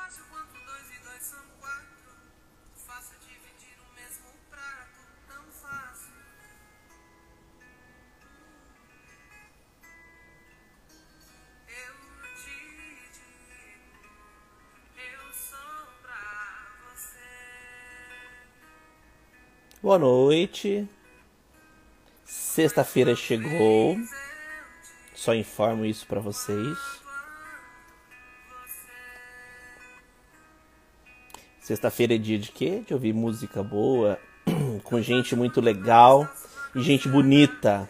fácil quanto dois e dois são quatro. Fácil dividir o mesmo prato, tão fácil. Eu te digo, eu sou pra você. Boa noite. Sexta-feira chegou. Só informo isso pra vocês. Sexta-feira é dia de quê? De ouvir música boa, com gente muito legal e gente bonita.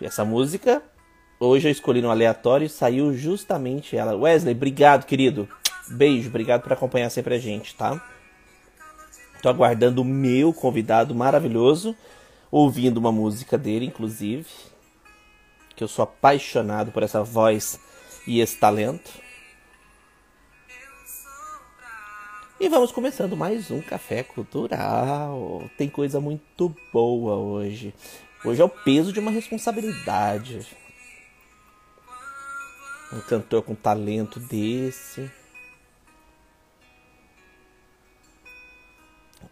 Essa música, hoje eu escolhi no aleatório e saiu justamente ela. Wesley, obrigado, querido. Beijo, obrigado por acompanhar sempre a gente, tá? Tô aguardando o meu convidado maravilhoso, ouvindo uma música dele, inclusive. Que eu sou apaixonado por essa voz e esse talento. E vamos começando mais um Café Cultural. Tem coisa muito boa hoje. Hoje é o peso de uma responsabilidade. Um cantor com talento desse.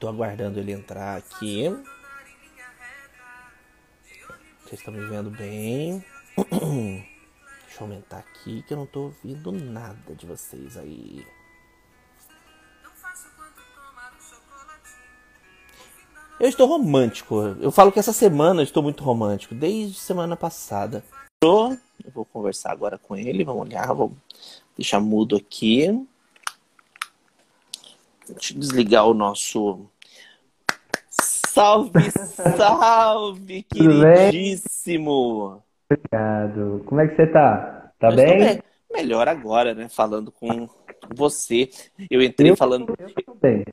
Tô aguardando ele entrar aqui. Vocês estão me vendo bem? Deixa eu aumentar aqui que eu não tô ouvindo nada de vocês aí. Eu estou romântico. Eu falo que essa semana eu estou muito romântico, desde semana passada. Eu vou conversar agora com ele, vamos olhar, vou deixar mudo aqui. Deixa eu desligar o nosso. Salve, salve, queridíssimo! Obrigado. Como é que você tá? Tá bem? me- Melhor agora, né? Falando com você. Eu entrei Eu- falando. Eu bem.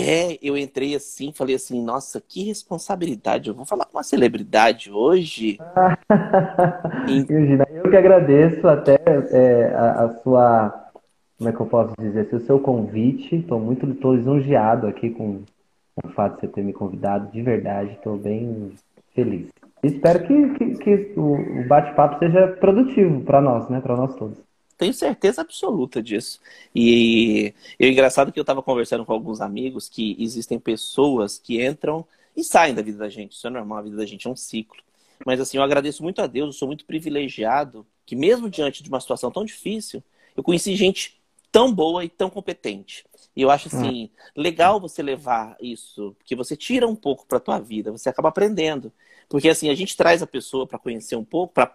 É, eu entrei assim, falei assim, nossa, que responsabilidade. Eu vou falar com uma celebridade hoje. Imagina, eu que agradeço até é, a, a sua, como é que eu posso dizer, assim, o seu convite. Estou muito, tô lisonjeado aqui com o fato de você ter me convidado, de verdade. Estou bem feliz. Espero que, que, que o bate-papo seja produtivo para nós, né? Para nós todos. Tenho certeza absoluta disso. E, e o engraçado é que eu estava conversando com alguns amigos que existem pessoas que entram e saem da vida da gente. Isso é normal, a vida da gente é um ciclo. Mas assim, eu agradeço muito a Deus, eu sou muito privilegiado que mesmo diante de uma situação tão difícil, eu conheci gente tão boa e tão competente. E eu acho assim, legal você levar isso, porque você tira um pouco para tua vida, você acaba aprendendo. Porque assim, a gente traz a pessoa para conhecer um pouco, para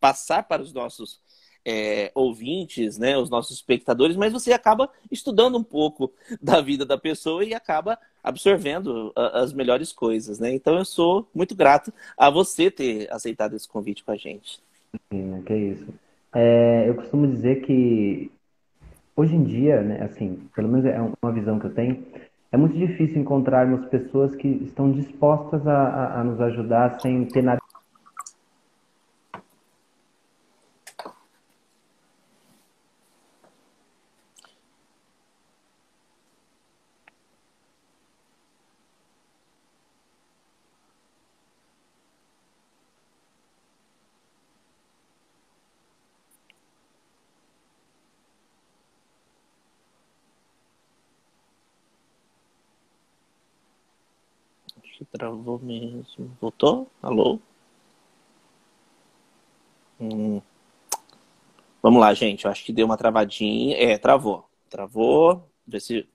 passar para os nossos é, ouvintes, né, os nossos espectadores, mas você acaba estudando um pouco da vida da pessoa e acaba absorvendo a- as melhores coisas, né? Então eu sou muito grato a você ter aceitado esse convite com a gente. Sim, que isso. É, eu costumo dizer que hoje em dia, né, assim, pelo menos é uma visão que eu tenho, é muito difícil encontrarmos pessoas que estão dispostas a, a- a nos ajudar sem ter nada. Acho que travou mesmo. Voltou? Alô? Hum. Vamos lá, gente. Eu acho que deu uma travadinha. É, travou. Travou. Vê se.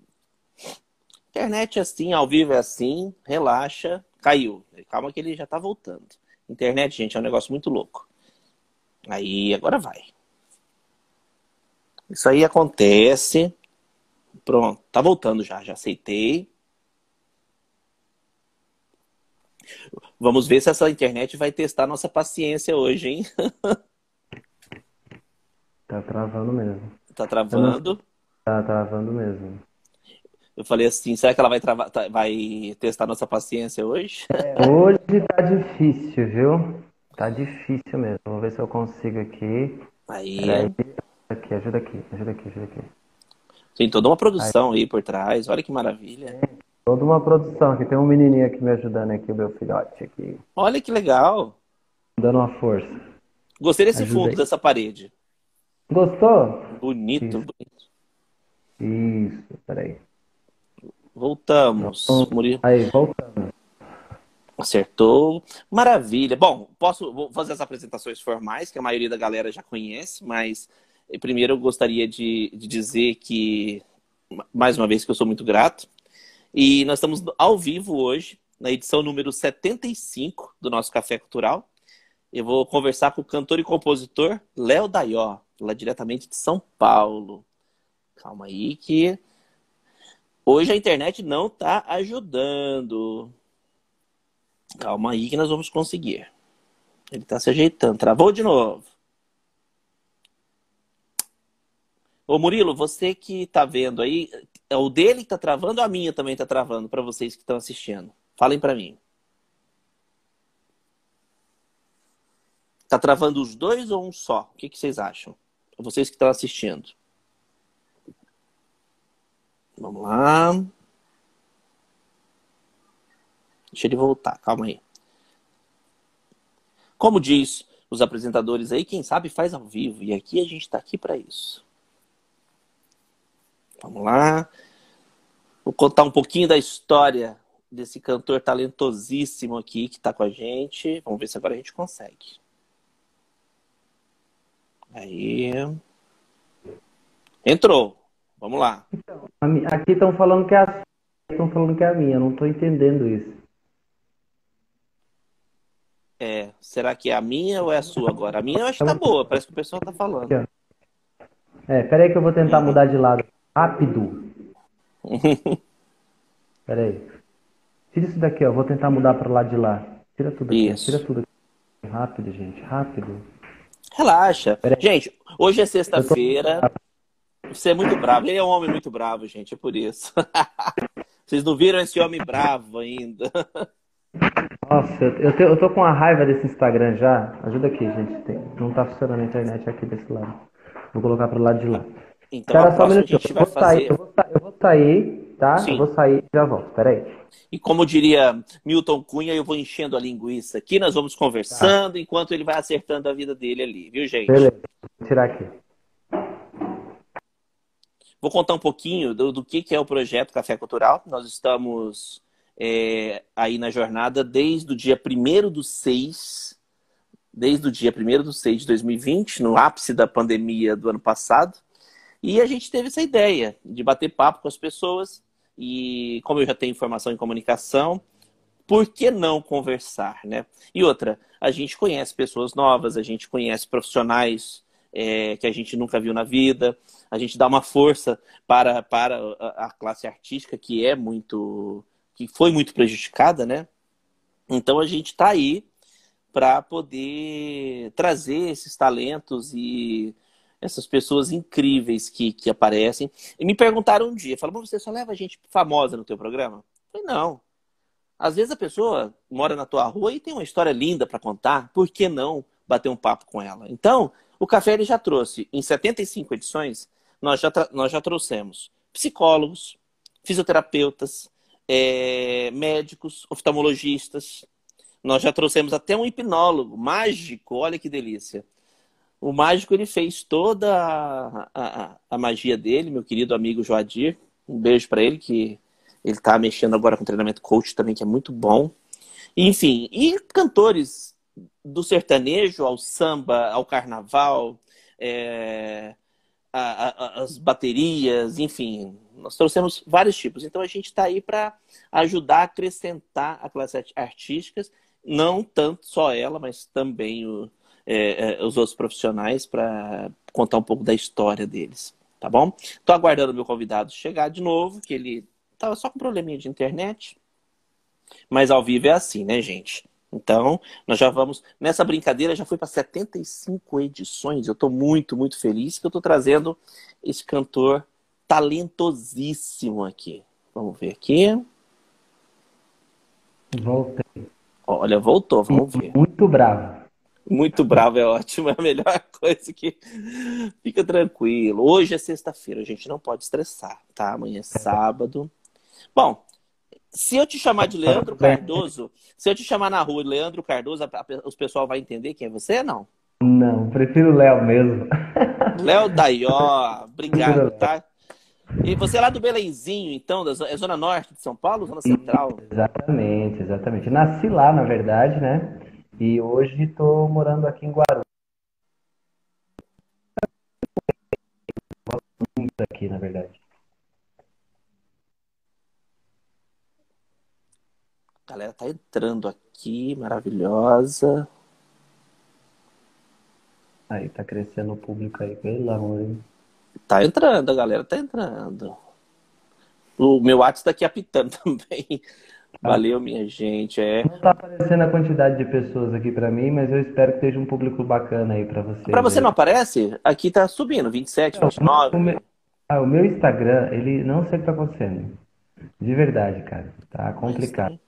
Internet é assim, ao vivo é assim. Relaxa. Caiu. Calma que ele já tá voltando. Internet, gente, é um negócio muito louco. Aí, agora vai. Isso aí acontece. Pronto, tá voltando já. Já aceitei. Vamos ver se essa internet vai testar nossa paciência hoje, hein? Tá travando mesmo. Tá travando. Tá travando mesmo. Eu falei assim, será que ela vai, travar, tá- vai testar nossa paciência hoje? Hoje tá difícil, viu? Tá difícil mesmo. Vou ver se eu consigo aqui. Aí Peraí. Aqui, ajuda aqui, ajuda aqui, ajuda aqui. tem toda uma produção aí por trás. Olha que maravilha. Toda uma produção aqui. Tem um menininho aqui me ajudando aqui, o meu filhote aqui. Olha que legal. Dando uma força. Gostei desse Ajuda fundo dessa parede. Gostou? Bonito, Isso. bonito. Isso, peraí. Voltamos. Pronto. Murilo Aí, voltando. acertou. Maravilha. Bom, posso vou fazer as apresentações formais, que a maioria da galera já conhece, mas eh, primeiro eu gostaria de, de dizer que, ma- mais uma vez, que eu sou muito grato. E nós estamos ao vivo hoje, na edição número 75 do nosso Café Cultural. Eu vou conversar com o cantor e compositor Léo Daió, lá diretamente de São Paulo. Calma aí que hoje a internet não está ajudando. Calma aí que nós vamos conseguir. Ele está se ajeitando. Travou de novo. Ô Murilo, você que está vendo aí, é o dele que está travando ou a minha também está travando para vocês que estão assistindo? Falem para mim. Tá travando os dois ou um só? O que, que vocês acham? Vocês que estão assistindo. Vamos lá. Deixa ele voltar, calma aí. Como diz os apresentadores aí, quem sabe faz ao vivo. E aqui a gente está aqui para isso. Vamos lá. Vou contar um pouquinho da história desse cantor talentosíssimo aqui que está com a gente. Vamos ver se agora a gente consegue. Aí. Entrou. Vamos lá. Aqui estão falando que é a estão falando que é a minha, eu não estou entendendo isso. É, será que é a minha ou é a sua agora? A minha eu acho que tá boa, parece que o pessoal tá falando. É, peraí que eu vou tentar mudar de lado. Rápido. Peraí. Tira isso daqui, ó. Vou tentar mudar para lado de lá. Tira tudo aqui. Isso. Tira tudo aqui. Rápido, gente. Rápido. Relaxa. Gente, hoje é sexta-feira. Você é muito bravo. Ele é um homem muito bravo, gente, é por isso. Vocês não viram esse homem bravo ainda. Nossa, eu, te- eu tô com uma raiva desse Instagram já. Ajuda aqui, gente. Tem- não tá funcionando a internet aqui desse lado. Vou colocar pro lado de lá. Então a só um minutinho. gente Eu vai vou sair, fazer. eu vou, sa- eu vou sair, tá? Sim. Eu vou sair e já volto. Peraí. E como diria Milton Cunha, eu vou enchendo a linguiça aqui, nós vamos conversando enquanto ele vai acertando a vida dele ali, viu, gente? Beleza. Vou tirar aqui. Vou contar um pouquinho do, do que, que é o projeto Café Cultural. Nós estamos é, aí na jornada desde o dia 1 do 6, desde o dia 1 do 6 de 2020, no ápice da pandemia do ano passado. E a gente teve essa ideia de bater papo com as pessoas. E como eu já tenho formação em comunicação, por que não conversar, né? E outra, a gente conhece pessoas novas, a gente conhece profissionais é, que a gente nunca viu na vida, a gente dá uma força para, para a, classe artística que é muito, que foi muito prejudicada, né? Então a gente está aí para poder trazer esses talentos e essas pessoas incríveis que, que aparecem. E me perguntaram um dia, falaram, você só leva gente famosa no teu programa? Eu falei, não. Às vezes a pessoa mora na tua rua e tem uma história linda para contar, por que não bater um papo com ela? Então, o Café ele já trouxe, em 75 edições, nós já, nós já trouxemos psicólogos, fisioterapeutas, eh, médicos, oftalmologistas, nós já trouxemos até um hipnólogo mágico, olha que delícia. O mágico ele fez toda a, a, a magia dele, meu querido amigo Joadir. Um beijo para ele, que ele está mexendo agora com treinamento coach também, que é muito bom. Enfim, e cantores do sertanejo ao samba, ao carnaval, é, a- a- as baterias, enfim, nós trouxemos vários tipos. Então a gente está aí para ajudar a acrescentar a classe art- artística, não tanto só ela, mas também o, é, é, os outros profissionais para contar um pouco da história deles, tá bom? Tô aguardando o meu convidado chegar de novo, que ele tava só com probleminha de internet, mas ao vivo é assim, né, gente? Então, nós já vamos. Nessa brincadeira já foi para 75 edições. Eu estou muito, muito feliz que eu estou trazendo esse cantor talentosíssimo aqui. Vamos ver aqui. Voltei. Olha, voltou, vamos ver. Muito bravo. Muito bravo é ótimo, é a melhor coisa que. Fica tranquilo. Hoje é sexta-feira, a gente não pode estressar, tá? Amanhã é sábado. Bom, se eu te chamar de Leandro Cardoso, se eu te chamar na rua Leandro Cardoso, a- a- o pessoal vai entender quem é você, não? Não, prefiro Léo mesmo. Léo Daió, obrigado, tá? E você é lá do Belenzinho, então, da é Zona Norte de São Paulo, Zona Central? Exatamente, exatamente. Nasci lá, na verdade, né? E hoje estou morando aqui em Guarulhos. Aqui, na verdade. A galera tá entrando aqui, maravilhosa. Aí, tá crescendo o público aí, pelo amor, hein? Tá entrando, a galera tá entrando. O meu WhatsApp tá aqui apitando também. Valeu, minha gente. É. Não tá aparecendo a quantidade de pessoas aqui pra mim, mas eu espero que esteja um público bacana aí pra você. Pra você não aparece? Aqui tá subindo, 27, 29. O meu, ah, o meu Instagram, ele não sei o que tá acontecendo. De verdade, cara. Tá complicado.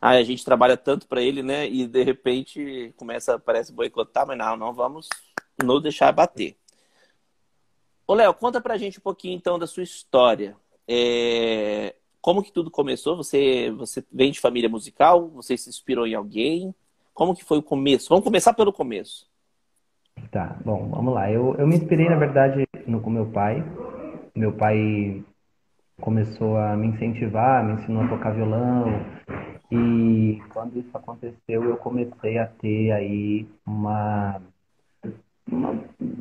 Ah, a gente trabalha tanto para ele, né? E de repente começa, parece boicotar, mas não, não vamos não deixar bater. Ô, Léo, conta pra gente um pouquinho então da sua história. É... Como que tudo começou? Você, você vem de família musical? Você se inspirou em alguém? Como que foi o começo? Vamos começar pelo começo. Tá, bom, vamos lá. Eu, eu me inspirei, na verdade, no, com meu pai. Meu pai começou a me incentivar, me ensinou a tocar violão. E quando isso aconteceu, eu comecei a ter aí uma uma,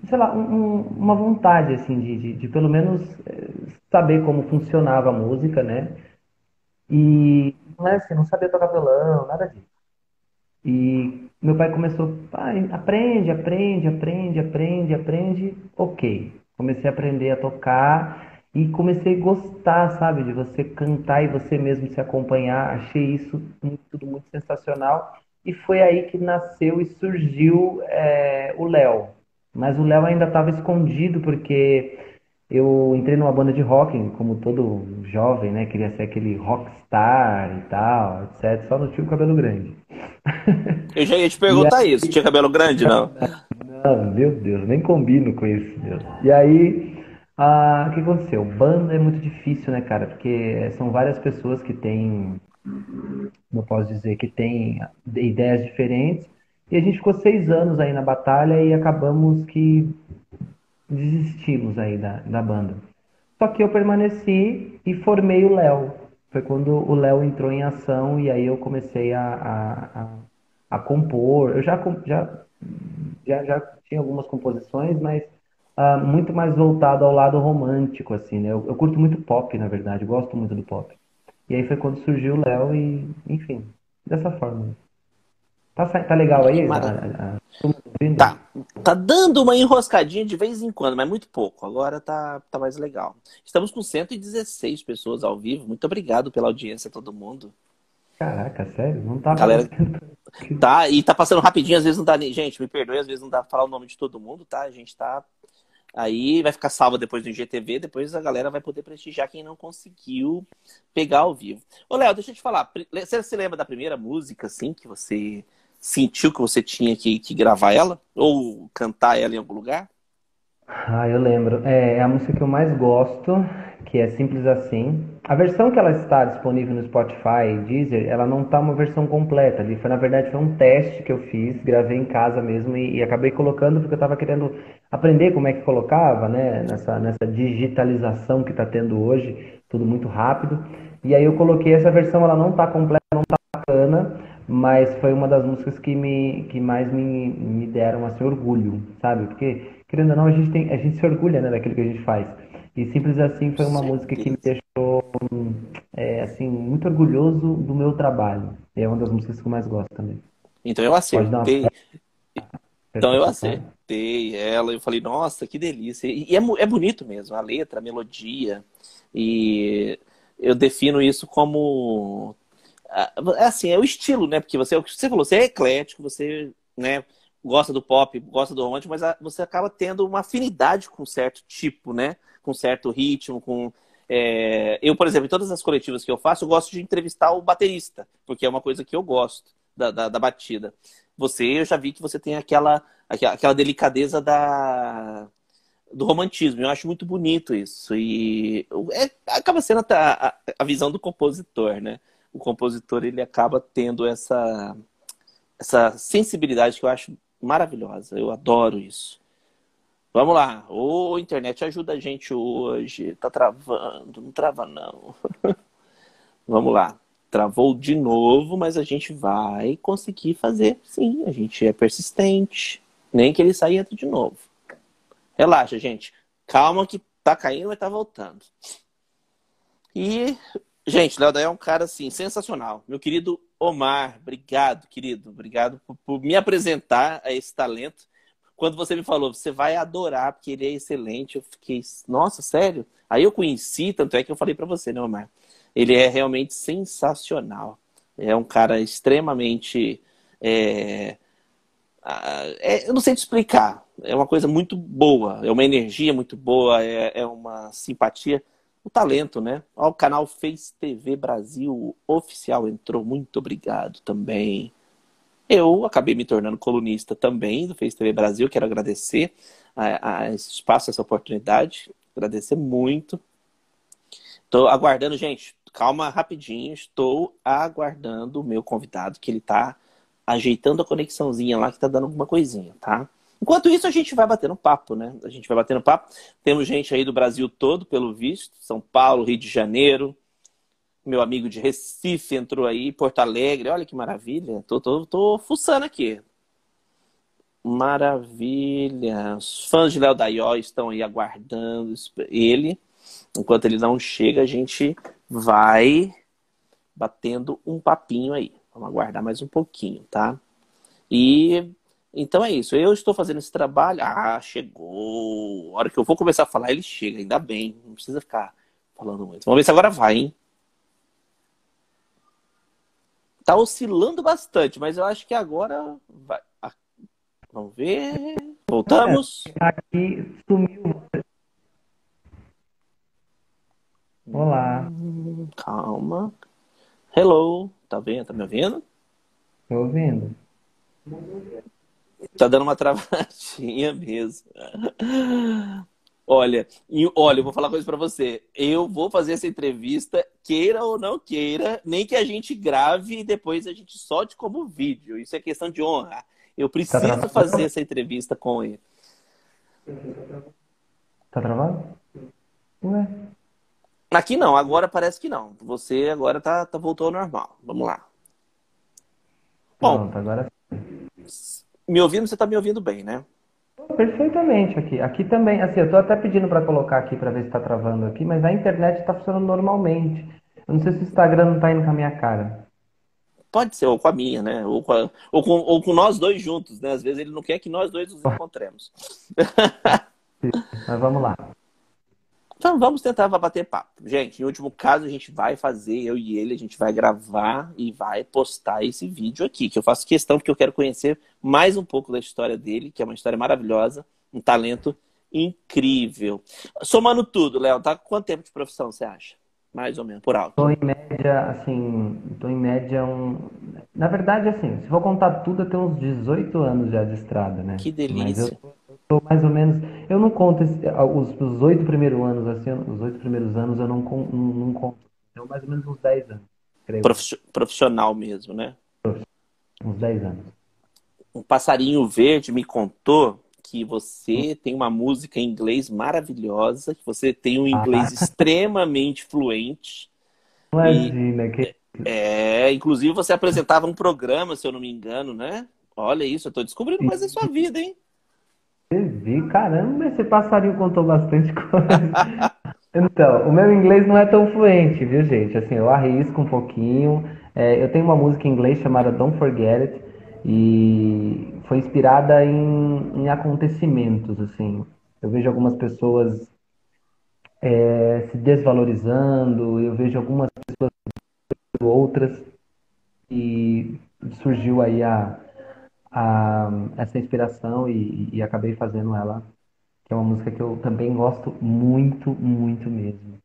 sei lá, um, uma vontade, assim, de, de, de, pelo menos eh, saber como funcionava a música, né? E não é assim, não sabia tocar violão, nada disso. E meu pai começou, pai, aprende, aprende, aprende, aprende, aprende, ok. Comecei a aprender a tocar e comecei a gostar, sabe, de você cantar e você mesmo se acompanhar. Achei isso tudo muito sensacional. E foi aí que nasceu e surgiu é, o Léo. Mas o Léo ainda estava escondido porque eu entrei numa banda de rock, como todo jovem, né? Queria ser aquele rockstar e tal, etc. Só não tinha o cabelo grande. Eu já ia te perguntar aí, isso. Tinha cabelo grande, não? Não, meu Deus, nem combino com isso. Deus. E aí, ah, o que aconteceu? Banda é muito difícil, né, cara? Porque são várias pessoas que têm não posso dizer que tem ideias diferentes. E a gente ficou seis anos aí na batalha e acabamos que desistimos aí da, da banda. Só que eu permaneci e formei o Léo. Foi quando o Léo entrou em ação e aí eu comecei a, a, a, a compor. Eu já, já, já, já tinha algumas composições, mas uh, muito mais voltado ao lado romântico, assim, né? Eu, eu curto muito pop, na verdade, gosto muito do pop. E aí foi quando surgiu o Léo e, enfim, dessa forma. Tá, tá legal aí? A, a, a... Tá, tá dando uma enroscadinha de vez em quando, mas muito pouco. Agora tá, tá mais legal. Estamos com 116 pessoas ao vivo. Muito obrigado pela audiência, todo mundo. Caraca, sério? Não tá Galera, Tá, e tá passando rapidinho, às vezes não dá nem. Gente, me perdoe, às vezes não dá pra falar o nome de todo mundo, tá? A gente tá Aí vai ficar salva depois do IGTV, depois a galera vai poder prestigiar quem não conseguiu pegar ao vivo. Ô, Léo, deixa eu te falar. Você se lembra da primeira música, assim, que você sentiu que você tinha que, que gravar ela? Ou cantar ela em algum lugar? Ah, eu lembro. É, é a música que eu mais gosto, que é Simples Assim. A versão que ela está disponível no Spotify e Deezer, ela não está uma versão completa. Ali foi, na verdade, foi um teste que eu fiz, gravei em casa mesmo e, e acabei colocando porque eu estava querendo aprender como é que colocava, né? Nessa, nessa digitalização que está tendo hoje, tudo muito rápido. E aí eu coloquei essa versão, ela não está completa, não está bacana, mas foi uma das músicas que, me, que mais me, me deram assim, orgulho, sabe? Porque, querendo ou não, a gente, tem, a gente se orgulha né, daquilo que a gente faz. E simples assim foi uma música que me deixou é, assim muito orgulhoso do meu trabalho. É uma das músicas que eu mais gosto também. Então eu acertei. Então eu acertei ela. Eu falei, nossa, que delícia. E é, é bonito mesmo, a letra, a melodia. E eu defino isso como é assim, é o estilo, né? Porque você, você falou, você é eclético, você, né, gosta do pop, gosta do romântico, mas você acaba tendo uma afinidade com certo tipo, né? com certo ritmo, com. É... Eu, por exemplo, em todas as coletivas que eu faço, eu gosto de entrevistar o baterista, porque é uma coisa que eu gosto da, da, da batida. Você, eu já vi que você tem aquela, aquela delicadeza da, do romantismo. Eu acho muito bonito isso. E é, acaba sendo a, a, a, visão do compositor, né? O compositor ele acaba tendo essa, essa sensibilidade que eu acho maravilhosa. Eu adoro isso. Vamos lá. Ô, internet, ajuda a gente hoje. Tá travando. Não trava, não. Vamos lá. Travou de novo, mas a gente vai conseguir fazer. Sim, a gente é persistente. Nem que ele saia de novo. Relaxa, gente. Calma que tá caindo, mas tá voltando. E, gente, Léo Daí é um cara, assim, sensacional. Meu querido Omar, obrigado, querido. Obrigado por, por me apresentar a esse talento quando você me falou, você vai adorar, porque ele é excelente, eu fiquei, nossa, sério? Aí eu conheci, tanto é que eu falei para você, né, Omar? Ele é realmente sensacional. É um cara extremamente. É... É, eu não sei te explicar. É uma coisa muito boa, é uma energia muito boa, é, é uma simpatia. O talento, né? o canal Face TV Brasil Oficial entrou. Muito obrigado também. Eu acabei me tornando colunista também do Face TV Brasil. Quero agradecer a, a esse espaço, essa oportunidade. Agradecer muito. Estou aguardando, gente, calma rapidinho. Estou aguardando o meu convidado, que ele está ajeitando a conexãozinha lá, que está dando alguma coisinha, tá? Enquanto isso, a gente vai batendo papo, né? A gente vai batendo papo. Temos gente aí do Brasil todo, pelo visto. São Paulo, Rio de Janeiro, meu amigo de Recife entrou aí, Porto Alegre, olha que maravilha. Tô, tô, tô fuçando aqui. Maravilha. Os fãs de Léo Daió estão aí aguardando ele. Enquanto ele não chega, a gente vai batendo um papinho aí. Vamos aguardar mais um pouquinho, tá? E então é isso. Eu estou fazendo esse trabalho. Ah, chegou. A hora que eu vou começar a falar, ele chega. Ainda bem. Não precisa ficar falando muito. Vamos ver se agora vai, hein? Tá oscilando bastante, mas eu acho que agora vai. Vamos ver. Voltamos. É, aqui sumiu. Olá. Hum, calma. Hello. Tá vendo? Tá me ouvindo? Tô ouvindo. Tá dando uma travadinha mesmo. Olha, e, olha, eu vou falar uma coisa para você. Eu vou fazer essa entrevista, queira ou não queira, nem que a gente grave e depois a gente solte como vídeo. Isso é questão de honra. Eu preciso tá fazer essa entrevista com ele. Tá travado? Ué. Aqui não, agora parece que não. Você agora tá, tá voltou ao normal. Vamos lá. Bom, Pronto, agora... me ouvindo, você tá me ouvindo bem, né? Perfeitamente aqui. Aqui também, assim, eu estou até pedindo para colocar aqui para ver se está travando aqui, mas a internet está funcionando normalmente. Eu não sei se o Instagram não está indo com a minha cara. Pode ser, ou com a minha, né? Ou com, a, ou, com, ou com nós dois juntos, né? Às vezes ele não quer que nós dois nos encontremos. mas vamos lá. Então vamos tentar bater papo. Gente, em último caso, a gente vai fazer, eu e ele, a gente vai gravar e vai postar esse vídeo aqui, que eu faço questão porque eu quero conhecer mais um pouco da história dele, que é uma história maravilhosa, um talento incrível. Somando tudo, Léo, tá com quanto tempo de profissão você acha? Mais ou menos, por alto. Estou em média, assim, estou em média um... Na verdade, assim, se for contar tudo, eu tenho uns 18 anos já de estrada, né? Que delícia. Mas eu mais ou menos. Eu não conto esse, os oito primeiros anos, assim, os oito primeiros anos eu não, não, não conto. Então, mais ou menos uns 10 anos. Creio. Profissional mesmo, né? Uns 10 anos. Um passarinho verde me contou que você hum. tem uma música em inglês maravilhosa, que você tem um inglês ah. extremamente fluente. Imagina, e, que... É, inclusive você apresentava um programa, se eu não me engano, né? Olha isso, eu tô descobrindo mais da sua vida, hein? Vi, caramba, esse passarinho contou bastante coisa. Então, o meu inglês não é tão fluente, viu, gente? Assim, eu arrisco um pouquinho. É, eu tenho uma música em inglês chamada Don't Forget It e foi inspirada em, em acontecimentos, assim. Eu vejo algumas pessoas é, se desvalorizando, eu vejo algumas pessoas outras e surgiu aí a, a, essa inspiração e, e, acabei fazendo ela, que é uma música que eu também gosto muito, muito mesmo.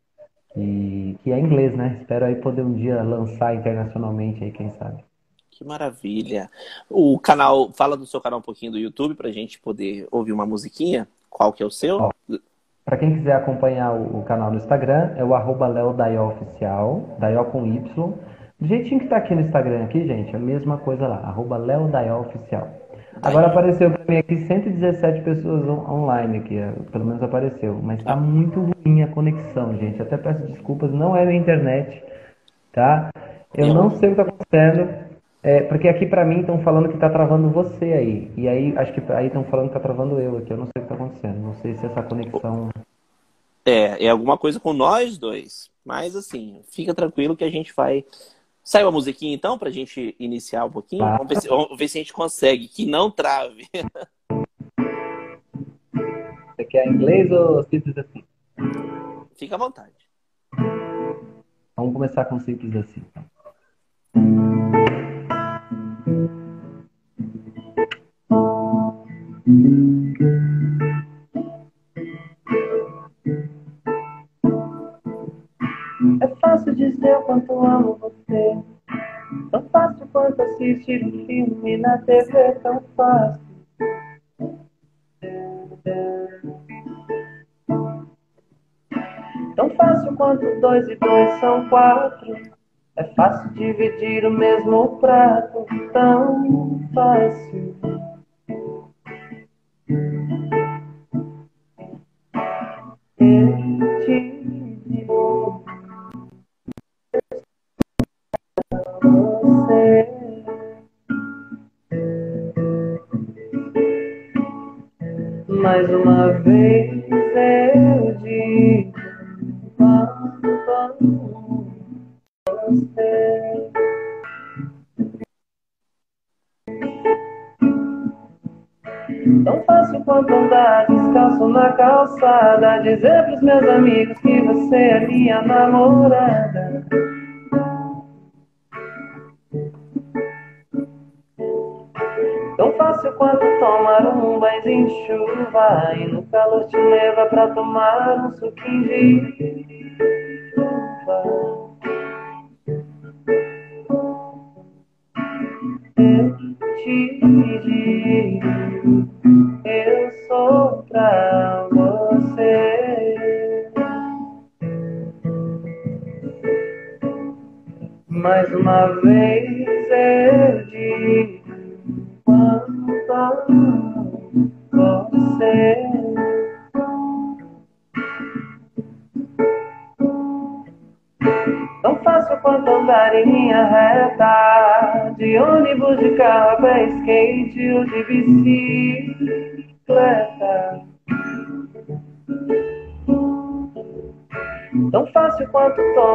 E, que é inglês, né? Espero aí poder um dia lançar internacionalmente aí, quem sabe. Que maravilha. O canal, fala do seu canal um pouquinho do YouTube pra gente poder ouvir uma musiquinha. Qual que é o seu? Para quem quiser acompanhar o, o, canal no Instagram, é o arroba Oficial, Daió com Y. Do jeitinho que tá aqui no Instagram aqui, gente, é a mesma coisa lá, arroba Oficial. Agora apareceu para mim aqui 117 pessoas online aqui, é, pelo menos apareceu. Mas tá muito ruim a conexão, gente. Até peço desculpas, não é minha internet, tá? Eu não sei o que tá acontecendo. É, porque aqui para mim estão falando que tá travando você aí. E aí acho que aí estão falando que tá travando eu aqui. Eu não sei o que tá acontecendo. Não sei se essa conexão. É, é alguma coisa com nós dois. Mas assim, fica tranquilo que a gente vai. Saiu a musiquinha então pra gente iniciar um pouquinho? Tá. Vamos, ver se, vamos ver se a gente consegue, que não trave. Você quer inglês ou simples assim? Fica à vontade. Vamos começar com simples assim. então. É fácil dizer o quanto amo você. Tão fácil quanto assistir um filme na TV, tão fácil. Tão fácil quanto dois e dois são quatro. É fácil dividir o mesmo prato, tão fácil. Eu te digo, Mais uma vez eu digo, quando amo você. Tão fácil quanto andar descalço na calçada. Dizer pros meus amigos que você é minha namorada. Quanto tomar um banho em chuva. E no calor te leva pra tomar um suquinho de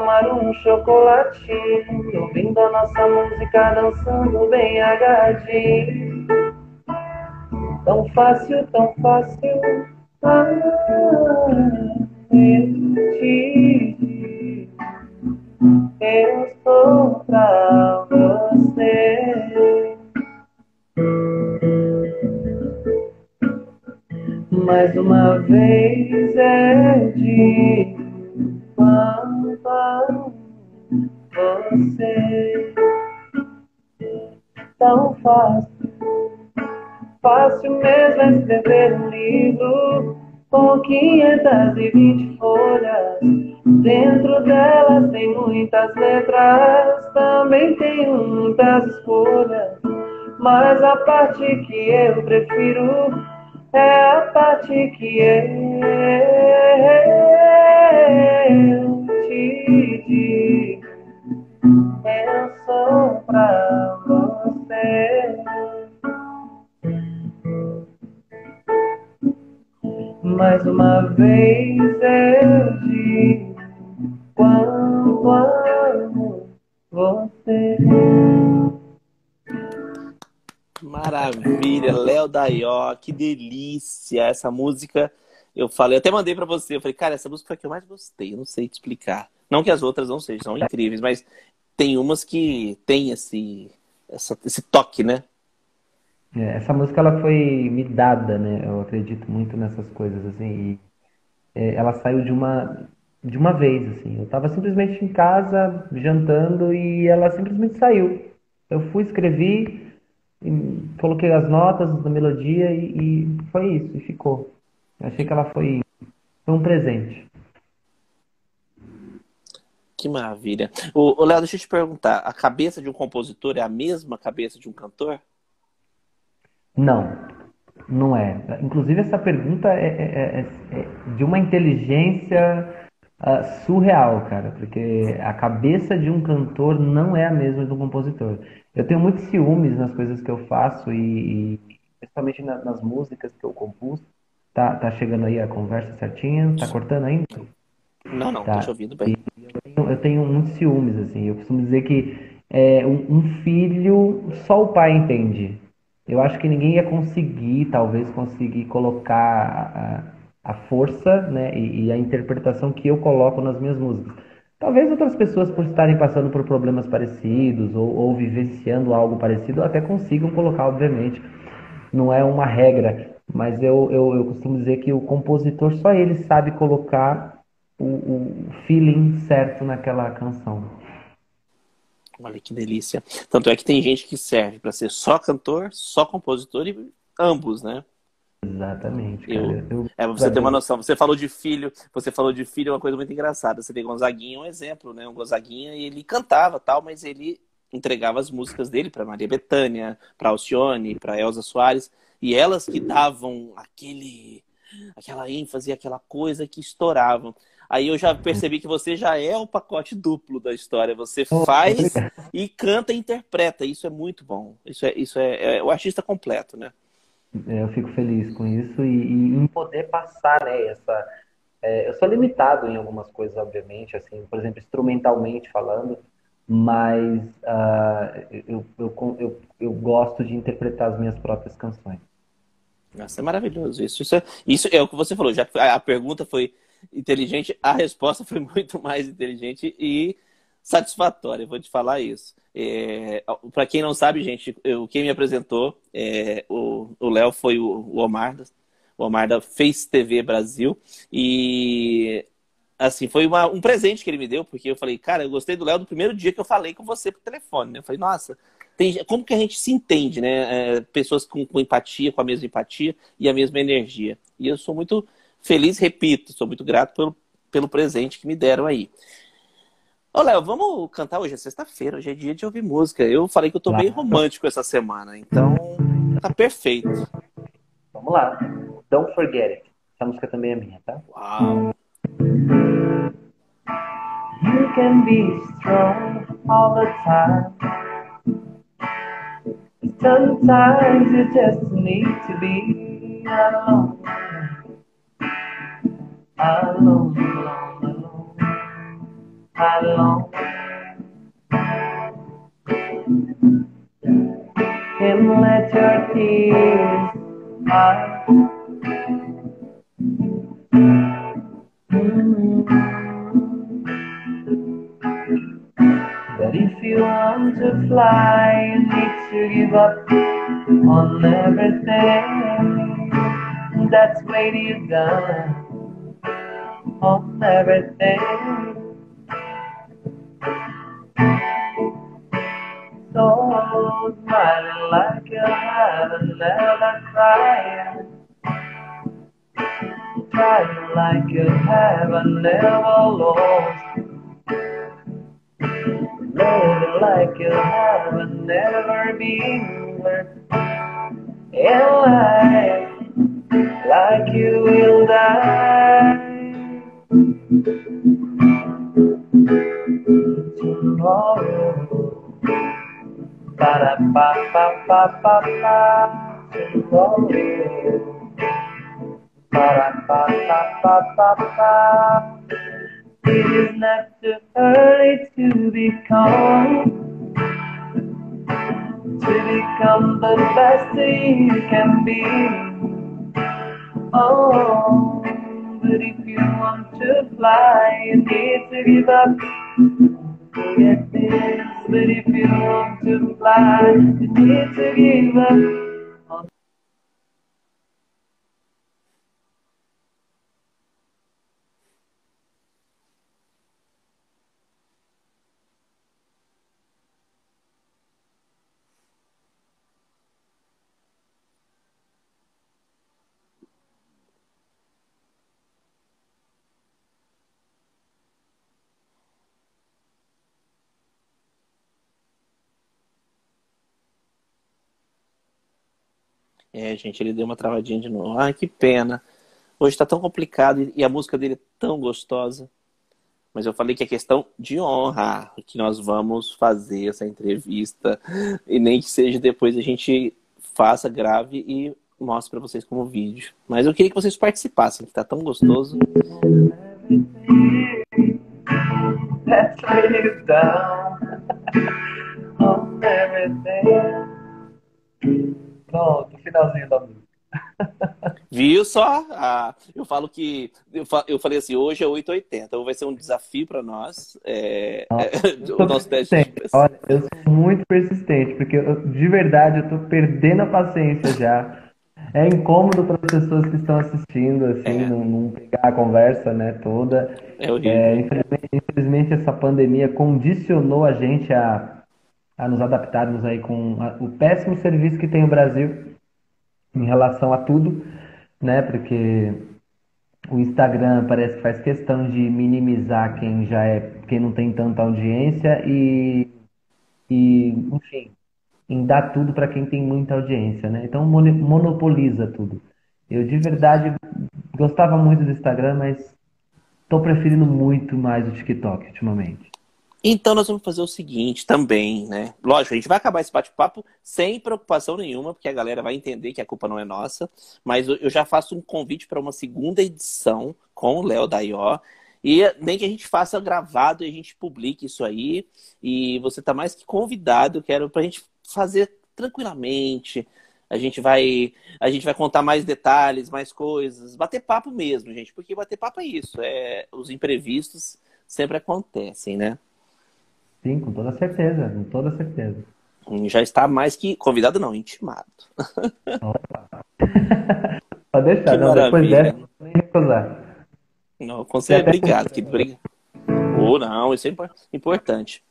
tomar um chocolatinho Ouvindo a nossa música, dançando bem agarradinho Tão fácil, tão fácil ah, Eu te eu sou pra você. Mais uma vez eu digo você. Tão fácil, fácil mesmo é escrever um livro com 520 folhas. Dentro delas tem muitas letras, também tem muitas escolhas. Mas a parte que eu prefiro é a parte que eu Que delícia essa música. Eu falei, eu até mandei pra você, eu falei, cara, essa música foi a que eu mais gostei, eu não sei te explicar. Não que as outras não sejam, são incríveis, mas tem umas que tem esse, essa- esse toque, né? É, essa música ela foi me dada, né? Eu acredito muito nessas coisas assim. E, é, ela saiu de uma de uma vez assim. Eu estava simplesmente em casa jantando e ela simplesmente saiu. Eu fui escrevi, e coloquei as notas da melodia e, e foi isso. E ficou. Eu achei que ela foi foi um presente. Que maravilha. Ô, Léo, deixa eu te perguntar, a cabeça de um compositor é a mesma cabeça de um cantor? Não, não é. Inclusive, essa pergunta é, é, é, é de uma inteligência uh, surreal, cara, porque a cabeça de um cantor não é a mesma um compositor. Eu tenho muitos ciúmes nas coisas que eu faço e, e principalmente na, nas músicas que eu compus. Tá, tá chegando aí a conversa certinha? Tá cortando ainda? Não, não, tá. tô te ouvindo bem. Eu tenho, eu tenho muitos ciúmes, assim. Eu costumo dizer que é, um, um filho, só o pai entende. Eu acho que ninguém ia conseguir, talvez, conseguir colocar a, força né, e, e, a interpretação que eu coloco nas minhas músicas. Talvez outras pessoas, por estarem passando por problemas parecidos ou, ou vivenciando algo parecido, até consigam colocar, obviamente. Não é uma regra, mas eu, eu, eu costumo dizer que o compositor, só ele sabe colocar o, o feeling certo naquela canção. Olha que delícia. Tanto é que tem gente que serve para ser só cantor, só compositor e ambos, né? Exatamente. Eu, eu, é, você ter uma noção. Você falou de filho, você falou de filho, é uma coisa muito engraçada. Você vê Gonzaguinha, um exemplo, né? O Gonzaguinha, ele cantava tal, mas ele entregava as músicas dele para Maria Bethânia, para Alcione, para Elza Soares, e elas que davam aquele aquela ênfase, aquela coisa que estouravam. Aí eu já percebi que você já é o pacote duplo da história. Você faz e canta e interpreta. Isso é muito bom. Isso é, isso é, é o artista completo, né? É, eu fico feliz com isso e, e em poder passar, né? Essa, é, eu sou limitado em algumas coisas, obviamente, assim, por exemplo, instrumentalmente falando, mas uh, eu, eu, eu, eu gosto de interpretar as minhas próprias canções. Nossa, é maravilhoso isso. Isso é, isso é o que você falou. Já a pergunta foi inteligente, a resposta foi muito mais inteligente e satisfatória, vou te falar isso. É, Para quem não sabe, gente, eu, quem me apresentou, é, o Léo foi o, o Omar, o Omar da Face TV Brasil, e assim, foi uma, um presente que ele me deu, porque eu falei, cara, eu gostei do Léo do primeiro dia que eu falei com você por telefone, né? Eu falei, nossa, tem, como que a gente se entende, né? É, pessoas com, com empatia, com a mesma empatia e a mesma energia. E eu sou muito feliz, repito, sou muito grato pelo, pelo presente que me deram aí. Ô, Léo, vamos cantar hoje, é sexta-feira, hoje é dia de ouvir música. Eu falei que eu tô claro. bem romântico essa semana, então tá perfeito. Vamos lá. Don't Forget It. Essa música também é minha, tá? Uau! You can be strong all the time. Sometimes you just need to be alone. alone, alone, alone. And let your tears out. But if you want to fly, you need to give up on everything that's weighted you down on everything. like you'll have another crying. Crying like you'll have a never lost. Living like you'll have a never been. In life, like you will die. Tomorrow para pa pa pa pa. Tomorrow, para pa pa pa pa pa. It is not too early to become, to become the best you can be. Oh. But if you want to fly, you need to give up. Forget this. But if you want to fly, you need to give up. É, gente, ele deu uma travadinha de novo. Ai, que pena. Hoje tá tão complicado e a música dele é tão gostosa. Mas eu falei que é questão de honra que nós vamos fazer essa entrevista. E nem que seja depois a gente faça, grave e mostre para vocês como vídeo. Mas eu queria que vocês participassem, que tá tão gostoso. Pronto, finalzinho da música. Viu só? Ah, eu falo que. Eu, fa, eu falei assim, hoje é 880. Então vai ser um desafio para nós. É, é, o nosso teste de Olha, eu sou muito persistente, porque eu, de verdade eu tô perdendo a paciência já. É incômodo para as pessoas que estão assistindo, assim, é. não, não, pegar a conversa né, toda. É horrível. É, infelizmente, infelizmente, essa pandemia condicionou a gente a, a nos adaptarmos aí com a, o péssimo serviço que tem o Brasil em relação a tudo, né? Porque o Instagram parece que faz questão de minimizar quem já é, quem não tem tanta audiência e, e enfim, em dar tudo para quem tem muita audiência, né? Então monopoliza tudo. Eu de verdade gostava muito do Instagram, mas estou preferindo muito mais o TikTok ultimamente. Então nós vamos fazer o seguinte também, né? Lógico, a gente vai acabar esse bate-papo sem preocupação nenhuma, porque a galera vai entender que a culpa não é nossa. Mas eu já faço um convite para uma segunda edição com o Léo Daió. E nem que a gente faça gravado e a gente publique isso aí. E você está mais que convidado, quero para a gente fazer tranquilamente. A gente vai a gente vai contar mais detalhes, mais coisas, bater papo mesmo, gente, porque bater papo é isso, é os imprevistos sempre acontecem, né? Sim, com toda certeza, com toda certeza. Já está mais que convidado, não, intimado. Opa. Pode deixar, não, depois dessa, nem recusar. Não, com certeza, obrigado. Que briga. Ou oh, não, isso é importante.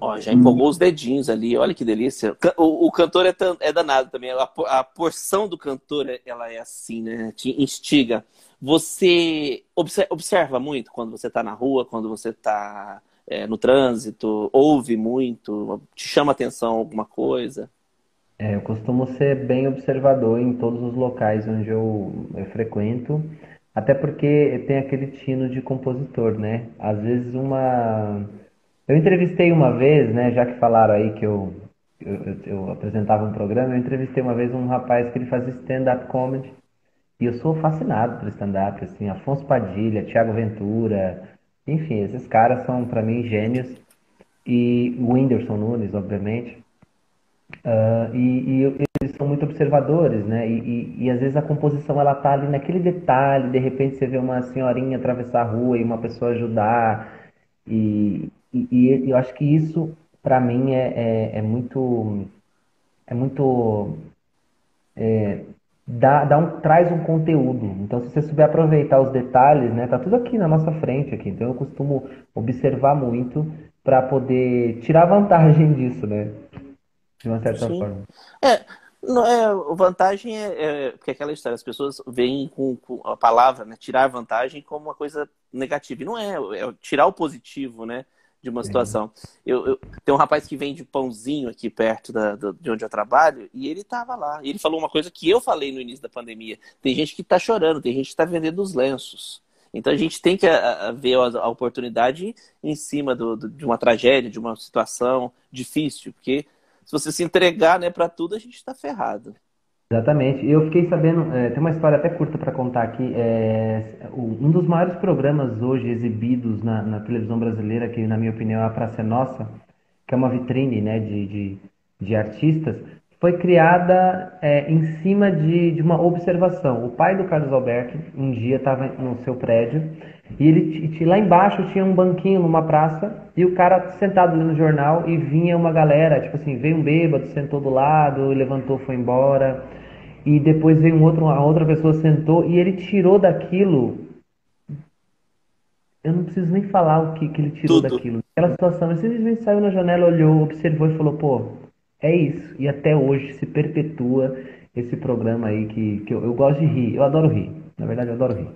Ó, já empolgou os dedinhos ali, olha que delícia. O, o cantor é, é, danado também. A, a, porção do cantor ela é assim, né? Te instiga. Você observa muito quando você está na rua, quando você está é, no trânsito, ouve muito, te chama atenção alguma coisa? É, eu costumo ser bem observador em todos os locais onde eu, eu frequento, até porque tem aquele tino de compositor, né? Às vezes uma. Eu entrevistei uma vez, né? Já que falaram aí que eu, eu, eu apresentava um programa, eu entrevistei uma vez um rapaz que ele fazia stand-up comedy. E eu sou fascinado por stand-up, assim, Afonso Padilha, Thiago Ventura, enfim, esses caras são para mim gênios. E o Whindersson Nunes, obviamente. Uh, e, e, eles são muito observadores, né? E, e, e, às vezes a composição ela tá ali naquele detalhe, de repente você vê uma senhorinha atravessar a rua e uma pessoa ajudar. E, e, eu acho que isso, para mim, é, é, é, muito. É muito. É, dá, dá um, traz um conteúdo. Então, se você souber aproveitar os detalhes, né, tá tudo aqui na nossa frente aqui. Então, eu costumo observar muito para poder tirar vantagem disso, né? De uma certa Sim. forma. É, não, é, vantagem é, é, porque aquela história, as pessoas veem com, com, a palavra, né, tirar vantagem como uma coisa negativa. E não é, é tirar o positivo, né? De uma situação. Eu, eu, tem um rapaz que vende pãozinho aqui perto da, da, de onde eu trabalho e ele estava lá. E ele falou uma coisa que eu falei no início da pandemia. Tem gente que está chorando, tem gente que está vendendo os lenços. Então a gente tem que a, a ver a, a, oportunidade em cima do, do, de uma tragédia, de uma situação difícil, porque se você se entregar né, para tudo, a gente está ferrado. Exatamente. Eu fiquei sabendo, é, tem uma história até curta para contar aqui. É, um dos maiores programas hoje exibidos na, na, televisão brasileira, que na minha opinião é a Praça é Nossa, que é uma vitrine né, de, de, de artistas, foi criada é, em cima de, de uma observação. O pai do Carlos Alberto um dia estava no seu prédio e ele lá embaixo tinha um banquinho numa praça e o cara sentado lendo jornal e vinha uma galera, tipo assim, veio um bêbado, sentou do lado, levantou, foi embora. E depois veio um outro, a outra pessoa sentou e ele tirou daquilo. Eu não preciso nem falar o que, que ele tirou Tudo. daquilo. Aquela situação, ele simplesmente saiu na janela, olhou, observou e falou, pô, é isso. E até hoje se perpetua esse programa aí que, que eu, eu gosto de rir. Eu adoro rir. Na verdade, eu adoro rir.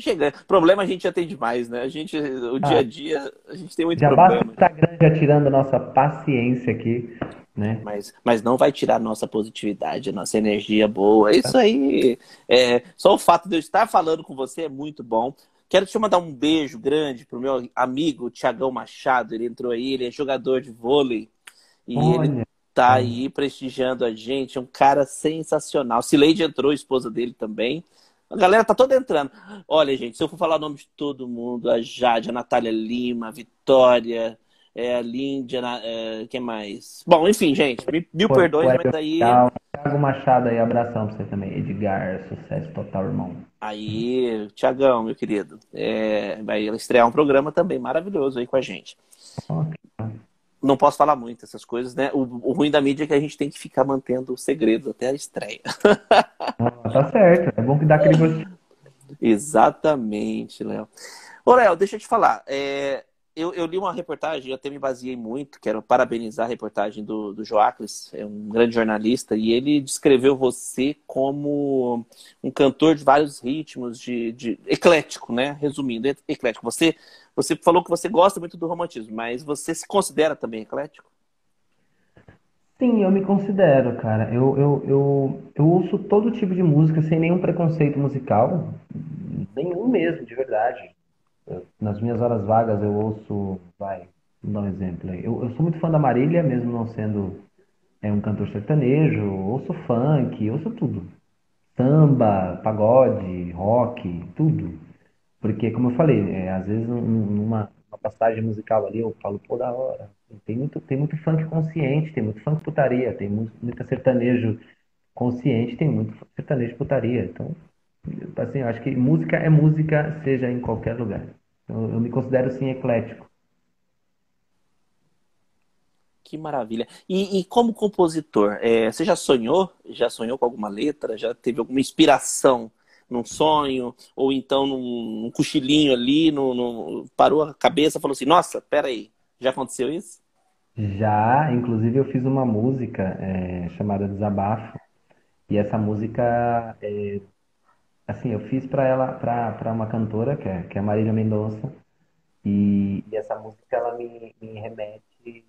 Chega, problema a gente já tem demais, né? A gente, o dia a dia, a gente tem muito Já problema. basta já tirando a nossa paciência aqui, né? Mas, mas não vai tirar a nossa positividade, a nossa energia boa. Isso aí, é, só o fato de eu estar falando com você é muito bom. Quero te mandar um beijo grande pro meu amigo Tiagão Machado. Ele entrou aí, ele é jogador de vôlei. E ele Olha, tá aí prestigiando a gente. É um cara sensacional. Cileide entrou, esposa dele também. A galera tá toda entrando. Olha, gente, se eu for falar o nome de todo mundo, a Jade, a Natália Lima, a Vitória, é, a Líndia, é, quem mais? Bom, enfim, gente, me- mil Pô, perdões, mas aí. Thiago Machado aí, abração pra você também. Edgar, sucesso total, irmão. aí, Tiagão, meu querido, é, vai estrear um programa também maravilhoso aí com a gente. Não posso falar muito essas coisas, né? O, o ruim da mídia é que a gente tem que ficar mantendo o segredo até a estreia. Tá certo, é bom que dá aquele gostinho. Exatamente, Léo. Ô, Léo, deixa eu te falar. é, eu, eu li uma reportagem, eu até me baseei muito, quero parabenizar a reportagem do, do Joacles, é um grande jornalista, e ele descreveu você como um cantor de vários ritmos, de, de eclético, né? Resumindo, eclético. Você, você falou que você gosta muito do romantismo, mas você se considera também eclético? Sim, eu me considero, cara. Eu, eu, eu, eu ouço todo tipo de música sem nenhum preconceito musical. Nenhum mesmo, de verdade. Eu- nas minhas horas vagas eu ouço, vai, vou dar um exemplo aí. Eu, eu sou muito fã da Marília, mesmo não sendo é, um cantor sertanejo. Ouço funk, ouço tudo. Samba, pagode, rock, tudo. Porque, como eu falei, é, às vezes num- num- numa, numa passagem musical ali eu falo, pô, da hora. Tem muito, tem muito funk consciente, tem muito funk putaria, tem muito, muito sertanejo consciente, tem muito sertanejo putaria. Então, assim, eu acho que música é música, seja em qualquer lugar. Então, eu me considero, sim, eclético. Que maravilha. E, e como compositor, é, você já sonhou? Já sonhou com alguma letra? Já teve alguma inspiração num sonho? Ou então num, num cochilinho ali, no- parou a cabeça e falou assim, nossa, peraí, já aconteceu isso? Já, inclusive, eu fiz uma música é, chamada Desabafo, e essa música, é, assim, eu fiz para ela, para uma cantora que é, que é Marília Mendonça, e, e essa música ela me, me remete,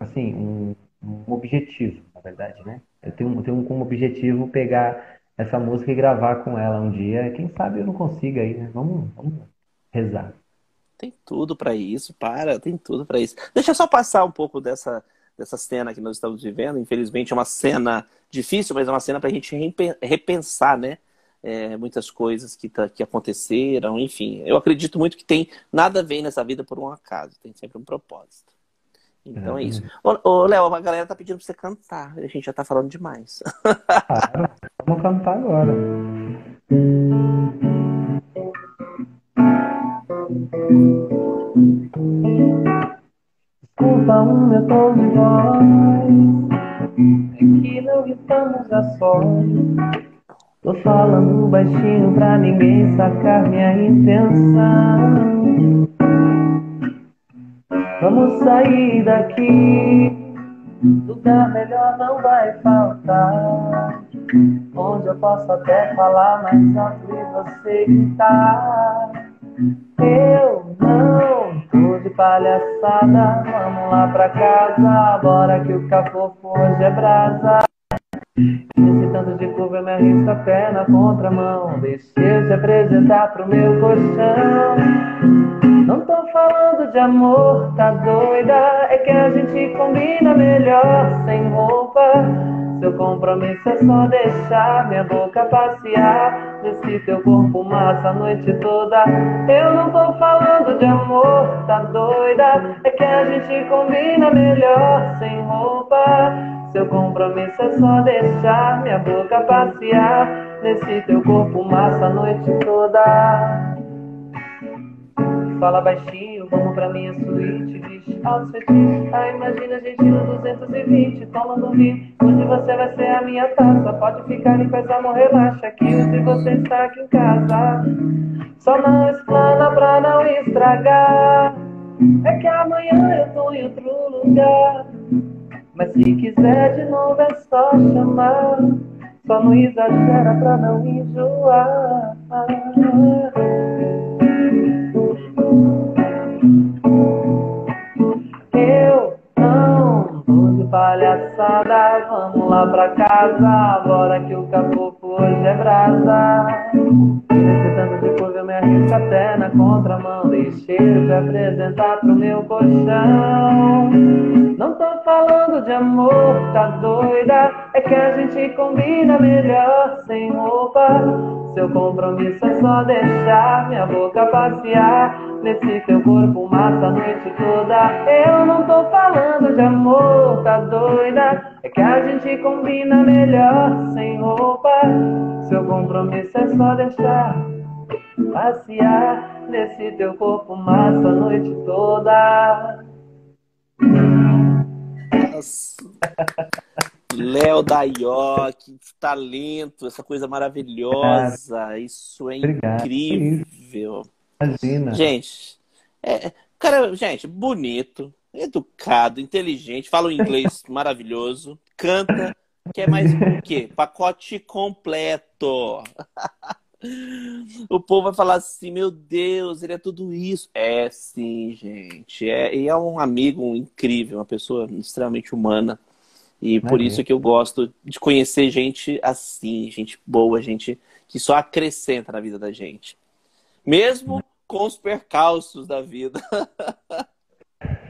assim, um, um objetivo, na verdade, né? Eu tenho, tenho como objetivo pegar essa música e gravar com ela um dia. Quem sabe eu não consiga aí, né? Vamos, vamos rezar. Tem tudo para isso, para, tem tudo para isso. Deixa eu só passar um pouco dessa, dessa cena que nós estamos vivendo. Infelizmente é uma cena difícil, mas é uma cena para a gente repen- repensar, né? É, muitas coisas que, tá- que aconteceram, enfim. Eu acredito muito que tem nada a ver nessa vida por um acaso, tem sempre um propósito. Então é isso. Ô, ô, Léo, a galera tá pedindo pra você cantar. A gente já tá falando demais. Claro, vamos cantar agora. Desculpa o meu tom de voz, é que não estamos a sós. Tô falando baixinho pra ninguém sacar minha intenção. Vamos sair daqui, lugar melhor não vai faltar. Onde eu posso até falar mais alto e você gritar. Eu não tô de palhaçada, vamos lá pra casa, bora que o cafofo hoje é brasa. Nesse tanto de curva eu me arrisco a pé na contramão, deixa eu te apresentar pro meu colchão. Não tô falando de amor, tá doida? É que a gente combina melhor sem roupa. Seu compromisso é só deixar minha boca passear nesse teu corpo massa a noite toda. Eu não tô falando de amor, tá doida? É que a gente combina melhor sem roupa. Seu compromisso é só deixar minha boca passear nesse teu corpo massa a noite toda. Fala baixinho, vamos pra minha suíte, bicho, alto fetiche. Ah, imagina a gente no 220, tomando vinho, onde você vai ser a minha taça. Pode ficar em paz, amor, relaxa, que se você está aqui em casa. Só não explana pra não estragar. É que amanhã eu tô em outro lugar. Mas se quiser de novo é só chamar. Só não exagera pra não enjoar. Pra casa, bora que o caboclo hoje é brasa. Nesse tanto de curva eu me arrisco até na contramão. Deixei te apresentar pro meu colchão. Não tô falando de amor, tá doida? É que a gente combina melhor sem roupa. Seu compromisso é só deixar minha boca passear nesse teu corpo massa a noite toda. Eu não tô falando de amor, tá doida? É que a gente combina melhor sem roupa. Seu compromisso é só deixar passear nesse teu corpo massa a noite toda. Léo Daió, que talento, essa coisa maravilhosa. Isso é Obrigado. incrível. Imagina. Gente, é, cara, gente, bonito, educado, inteligente, fala um inglês maravilhoso, canta, quer mais o quê? Pacote completo. O povo vai falar assim, meu Deus, ele é tudo isso. É sim, gente. É, e é um amigo incrível, uma pessoa extremamente humana. E por isso que eu gosto de conhecer gente assim, gente boa, gente que só acrescenta na vida da gente. Mesmo com os percalços da vida.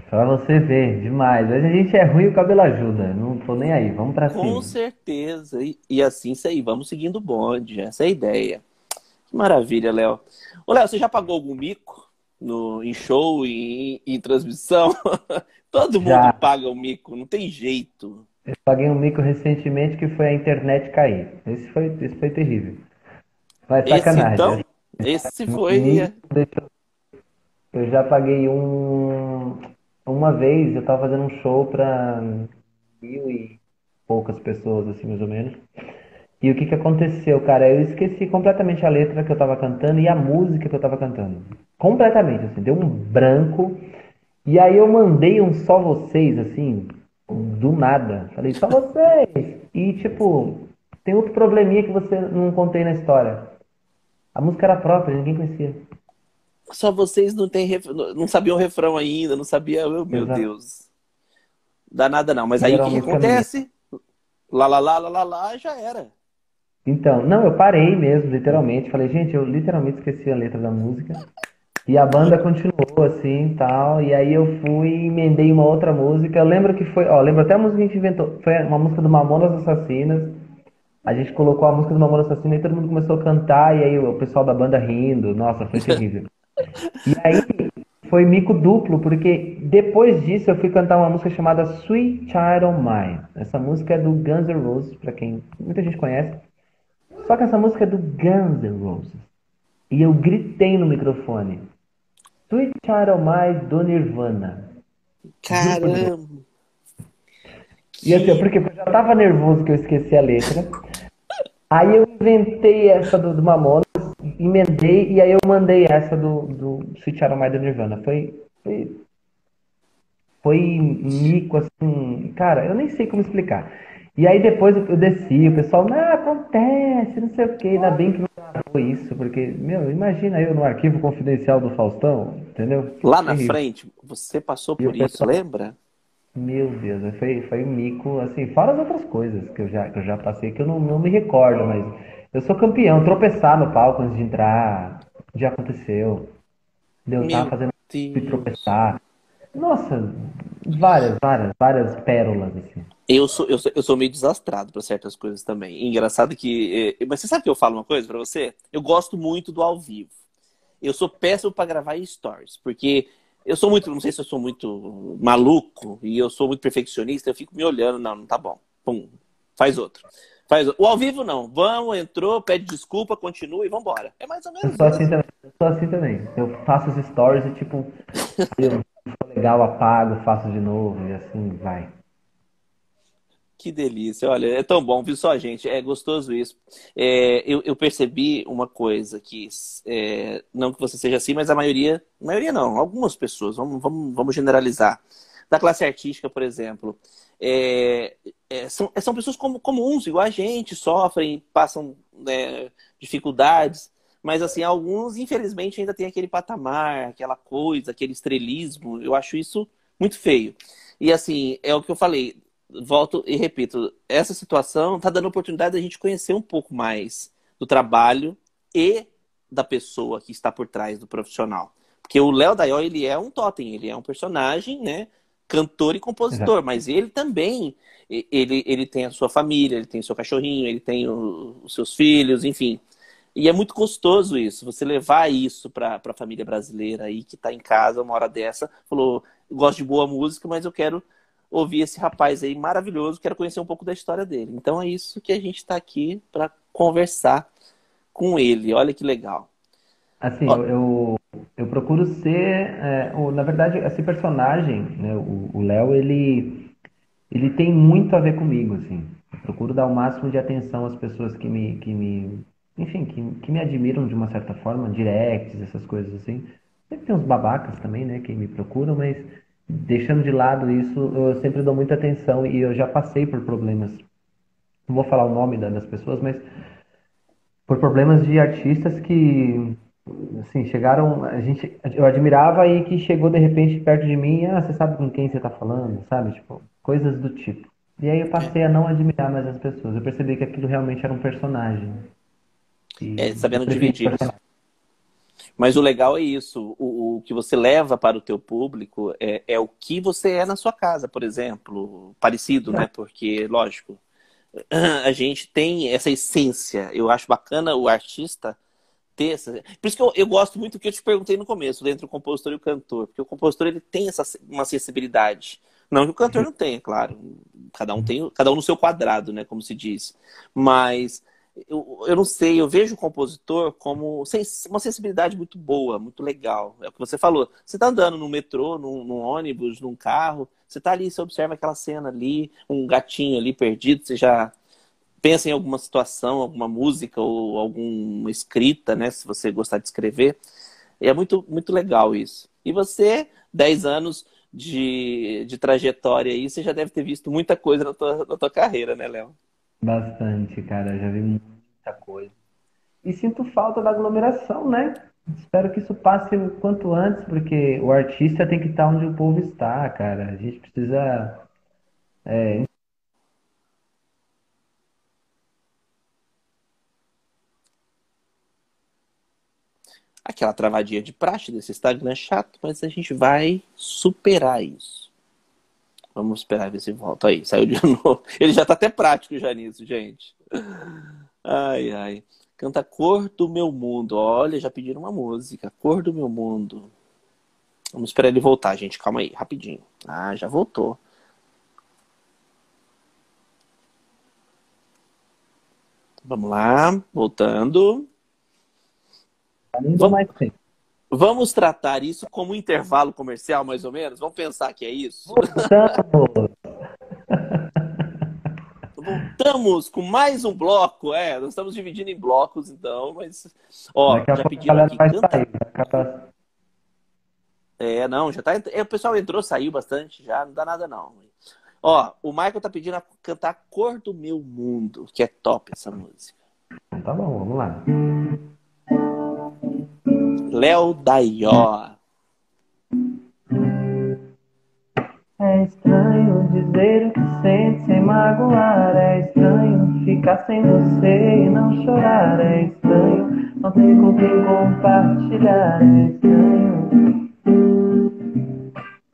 Pra você ver, demais. Hoje a gente é ruim e o cabelo ajuda. Não tô nem aí, vamos pra Com cima. certeza. E, e assim, isso aí, vamos seguindo o bonde. Essa é a ideia. Que maravilha, Léo. Ô, Léo, você já pagou algum mico no, em show e em, em transmissão? Todo mundo Já. paga o mico, não tem jeito. Eu paguei um mico recentemente que foi a internet cair. Esse foi, esse foi terrível. Mas Esse sacanagem. então, esse foi. Deixa eu- já paguei um. Uma vez eu tava fazendo um show pra mil e poucas pessoas, assim, mais ou menos. E o que que aconteceu, cara? Eu esqueci completamente a letra que eu tava cantando e a música que eu tava cantando. Completamente, assim, deu um branco. E aí eu mandei um só vocês, assim, do nada. Falei, só vocês. E, tipo, tem outro probleminha que você não contei na história. A música era própria, ninguém conhecia. Só vocês não tem ref... não sabiam o refrão ainda, não sabia, oh, meu. Deus. Dá nada não, mas aí o que que acontece? Lá, lá, lá, lá, lá, lá, já era. Então, não, eu parei mesmo, literalmente. Falei, gente, eu literalmente esqueci a letra da música. E a banda continuou assim, tal. E aí eu fui e emendei uma outra música. Eu lembro que foi, ó, lembro até a música que a gente inventou. Foi uma música do Mamonas Assassinas. A gente colocou a música do Mamonas Assassinas e todo mundo começou a cantar. E aí o pessoal da banda rindo. Nossa, foi terrível. E aí foi mico duplo, porque depois disso eu fui cantar uma música chamada Sweet Child of Mine. Essa música é do Guns N' Roses, pra quem muita gente conhece. Só que essa música é do Guns N' Roses. E eu gritei no microfone. Sweet Child of Mine do Nirvana. Caramba. E assim, porque eu já tava nervoso que eu esqueci a letra. Aí eu inventei essa do, do Mamonas, emendei, e aí eu mandei essa do, do Sweet Mine do Nirvana. Foi, foi, foi mico, assim, cara, eu nem sei como explicar. E aí depois eu desci, o pessoal, não, acontece, não sei o quê, ainda bem que não gravou isso, porque, meu, imagina eu no arquivo confidencial do Faustão, entendeu? Lá na frente, você passou por isso, pessoal- lembra? Meu Deus, foi, foi um mico, assim, fora as outras coisas que eu já, que eu já passei, que eu não, não me recordo, mas eu sou campeão, tropeçar no palco antes de entrar, já aconteceu. Deu, tava fazendo e tropeçar. Nossa, várias, várias, várias pérolas, assim. Eu sou, eu sou, eu sou meio desastrado para certas coisas também. Engraçado que. eh, Mas você sabe que eu falo uma coisa para você? Eu gosto muito do ao vivo. Eu sou péssimo para gravar stories, porque eu sou muito, não sei se eu sou muito maluco e eu sou muito perfeccionista, eu fico me olhando, não, não tá bom. Pum, faz outro. Faz. O ao vivo não. Vamos, entrou, pede desculpa, continua e vambora. É mais ou Eu menos sou isso. assim também, eu sou assim também. Eu faço as stories e tipo, eu, legal, apago, faço de novo e assim vai. Que delícia, olha, é tão bom, viu só, gente? É gostoso isso. É, eu, eu percebi uma coisa que, é, não que você seja assim, mas a maioria, maioria não, algumas pessoas, vamos, vamos, vamos generalizar. Da classe artística, por exemplo, é, é, são, são pessoas como, comuns, igual a gente, sofrem, passam né, dificuldades, mas assim, alguns, infelizmente, ainda tem aquele patamar, aquela coisa, aquele estrelismo. Eu acho isso muito feio. E assim, é o que eu falei volto e repito, essa situação está dando oportunidade da gente conhecer um pouco mais do trabalho e da pessoa que está por trás do profissional. Porque o Léo Dayó, ele é um totem, ele é um personagem, né? Cantor e compositor, Exato. mas ele também, ele, ele tem a sua família, ele tem o seu cachorrinho, ele tem o, os seus filhos, enfim. E é muito gostoso isso, você levar isso para a família brasileira aí que está em casa uma hora dessa, falou, gosto de boa música, mas eu quero ouvir esse rapaz aí maravilhoso, quero conhecer um pouco da história dele. Então é isso que a gente está aqui para conversar com ele. Olha que legal. Assim, eu, eu, eu, procuro ser, é, o, na verdade, esse personagem, né, o Léo, ele, ele tem muito a ver comigo, assim. Eu procuro dar o máximo de atenção às pessoas que me, que me enfim, que, que me admiram de uma certa forma, directs, essas coisas assim. Sempre tem uns babacas também, né, que me procuram, mas deixando de lado isso, eu sempre dou muita atenção e eu já passei por problemas. Não vou falar o nome das pessoas, mas por problemas de artistas que assim, chegaram, a gente eu admirava e que chegou de repente perto de mim, ah, você sabe com quem você está falando, sabe? Tipo, coisas do tipo. E aí eu passei a não admirar mais as pessoas. Eu percebi que aquilo realmente era um personagem. E é, sabendo dividir. Mas o legal é isso, o, o, que você leva para o teu público é, é, o que você é na sua casa, por exemplo, parecido, né? Porque, lógico, a gente tem essa essência. Eu acho bacana o artista ter essa. Por isso que eu, eu gosto muito do que eu te perguntei no começo, entre o compositor e o cantor, porque o compositor ele tem essa uma sensibilidade. Não que o cantor não tenha, claro. Cada um tem, cada um no seu quadrado, né? Como se diz. Mas eu, eu não sei, eu vejo o compositor como uma sensibilidade muito boa, muito legal. É o que você falou. Você está andando no metrô, num, num, ônibus, num carro, você está ali, você observa aquela cena ali, um gatinho ali perdido, você já pensa em alguma situação, alguma música ou alguma escrita, né? Se você gostar de escrever. E é muito, muito legal isso. E você, 10 anos de, de trajetória aí, você já deve ter visto muita coisa na tua, na tua carreira, né, Léo? Bastante, cara. Já vi muita coisa. E sinto falta da aglomeração, né? Espero que isso passe o quanto antes, porque o artista tem que estar onde o povo está, cara. A gente precisa. É... Aquela travadinha de praxe desse Instagram é chato, mas a gente vai superar isso. Vamos esperar ver se volta. Aí, saiu de novo. Ele já tá até prático já nisso, gente. Ai, ai. Canta Cor do Meu Mundo. Olha, já pediram uma música. Cor do Meu Mundo. Vamos esperar ele voltar, gente. Calma aí, rapidinho. Ah, já voltou. Vamos lá, voltando. Vamos, mais tempo. Vamos tratar isso como um intervalo comercial, mais ou menos? Vamos pensar que é isso? Voltamos com mais um bloco, é. Nós estamos dividindo em blocos, então, mas. Ó, Daqui já pediram aqui. Canta... Sair, É, não, já tá. É, o pessoal entrou, saiu bastante, já não dá nada, não. Ó, o Michael tá pedindo a cantar Cor do Meu Mundo, que é top essa música. Tá bom, vamos lá. Léo Daió. É estranho dizer o que sente sem magoar. É estranho ficar sem você e não chorar. É estranho não ter com quem compartilhar. É estranho.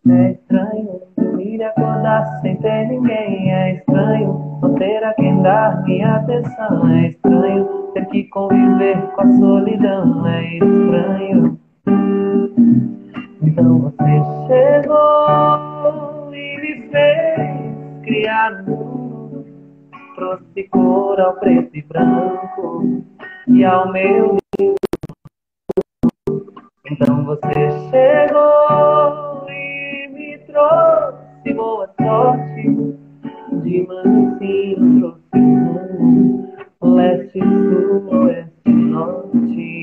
É estranho dormir e acordar sem ter ninguém. É estranho não ter a quem dar minha atenção. É estranho ter que conviver com a solidão é estranho. Então você chegou e me fez criar um mundo, trouxe cor ao preto e branco e ao meu então você chegou e me trouxe boa sorte de mansinho trouxe leste, sul, oeste, norte.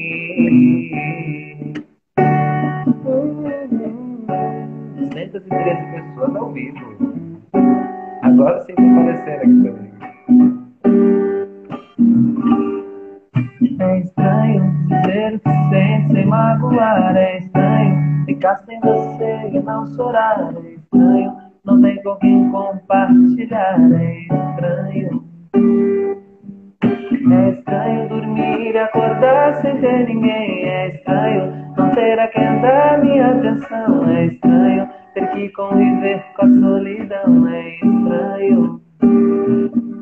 213 pessoas ao vivo. Agora sim tá aparecendo aqui também. É estranho dizer que sente sem magoar. É estranho ficar sem você e não chorar. É estranho. É estranho dormir e acordar sem ter ninguém. É estranho não ter a quem dar minha atenção. É estranho ter que conviver com a solidão. É estranho.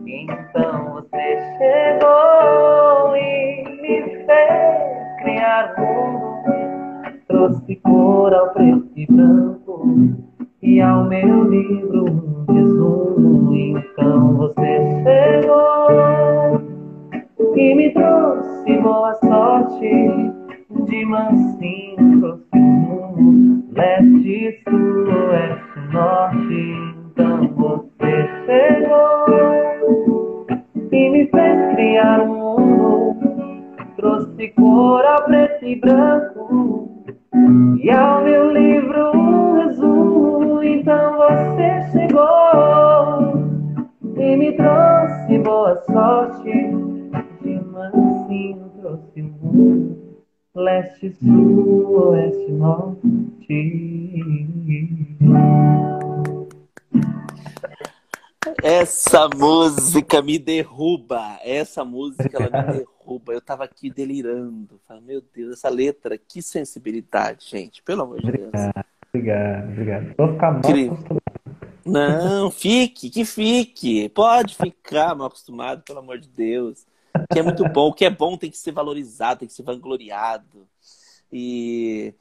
Então você chegou e me fez criar mundo. Trouxe cor ao preto e branco e ao meu livro um resumo. Então você chegou e me trouxe boa sorte. De mansinho trouxe o mundo, leste, sul, oeste, norte. Então você chegou e me fez criar um mundo. Trouxe cor ao preto e branco e ao meu trouxe boa sorte. De mansinho trouxe o mundo, leste, sul, oeste, norte. Essa música me derruba. Essa música ela me derruba. Eu tava aqui delirando. Falei, meu Deus, essa letra, que sensibilidade, gente. Pelo amor de Deus. Obrigado, obrigado. Vou ficar mal. Não, fique, que fique. Pode ficar mal acostumado, pelo amor de Deus. Que é muito bom. O que é bom tem que ser valorizado, tem que ser vangloriado. E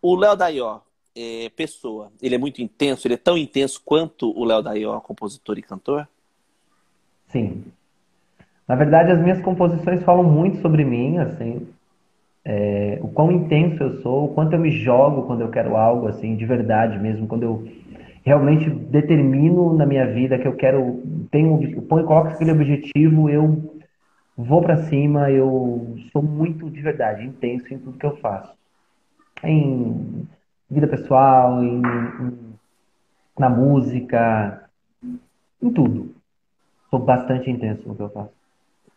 o Léo Daió, é, pessoa, ele é muito intenso, ele é tão intenso quanto o Léo Daió, compositor e cantor? Sim. Na verdade, as minhas composições falam muito sobre mim, assim, é, o quão intenso eu sou, o quanto eu me jogo quando eu quero algo, assim, de verdade mesmo, quando eu realmente determino na minha vida que eu quero, tenho, eu ponho, coloco aquele objetivo, eu vou pra cima, eu sou muito de verdade, intenso em tudo que eu faço. Em vida pessoal, em, em- na música, em tudo. Sou bastante intenso no que eu faço.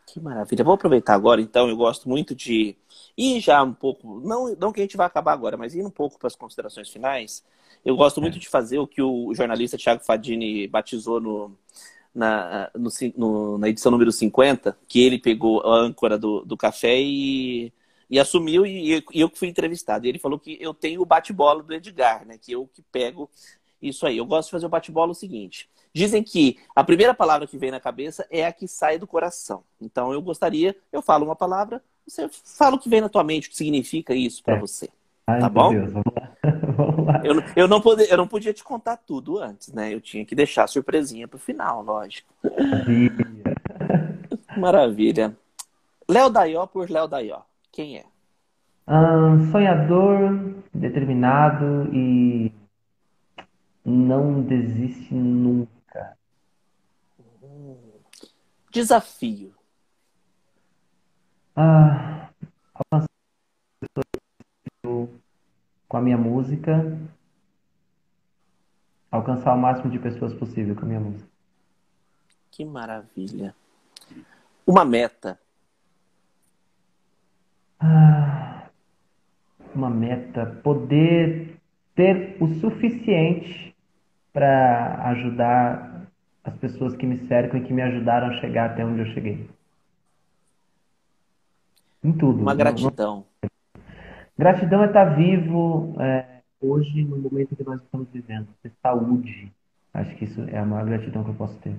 Que maravilha. Vou aproveitar agora, então. Eu gosto muito de ir já um pouco, não, não que a gente vai acabar agora, mas ir um pouco para as considerações finais. Eu gosto muito de fazer o que o jornalista Thiago Fadini batizou no, na, no no- na edição número 50, que ele pegou a âncora do, do café e, e assumiu, e, e eu que fui entrevistado. E ele falou que eu tenho o bate-bola do Edgar, né? Que eu que pego isso aí. Eu gosto de fazer o bate-bola o seguinte. Dizem que a primeira palavra que vem na cabeça é a que sai do coração. Então eu gostaria, eu falo uma palavra, você fala o que vem na tua mente, o que significa isso para É. você. Ai, Tá bom? Deus, vamos lá. Vamos lá. Eu, eu, não pode, eu não podia te contar tudo antes, né? Eu tinha que deixar a surpresinha pro final, lógico. Maravilha. Maravilha. Léo Daió por Léo Daió. Quem é? Ahn, sonhador, determinado e não desiste nunca. Desafio. Ah, alcançar pessoas com a minha música, alcançar o máximo de pessoas possível com a minha música. Que maravilha. Uma meta. Ah, uma meta, poder ter o suficiente para ajudar as pessoas que me cercam e que me ajudaram a chegar até onde eu cheguei. Em tudo. Uma gratidão. Gratidão é estar vivo é, hoje no momento que nós estamos vivendo. Ter saúde. Acho que isso é a maior gratidão que eu posso ter.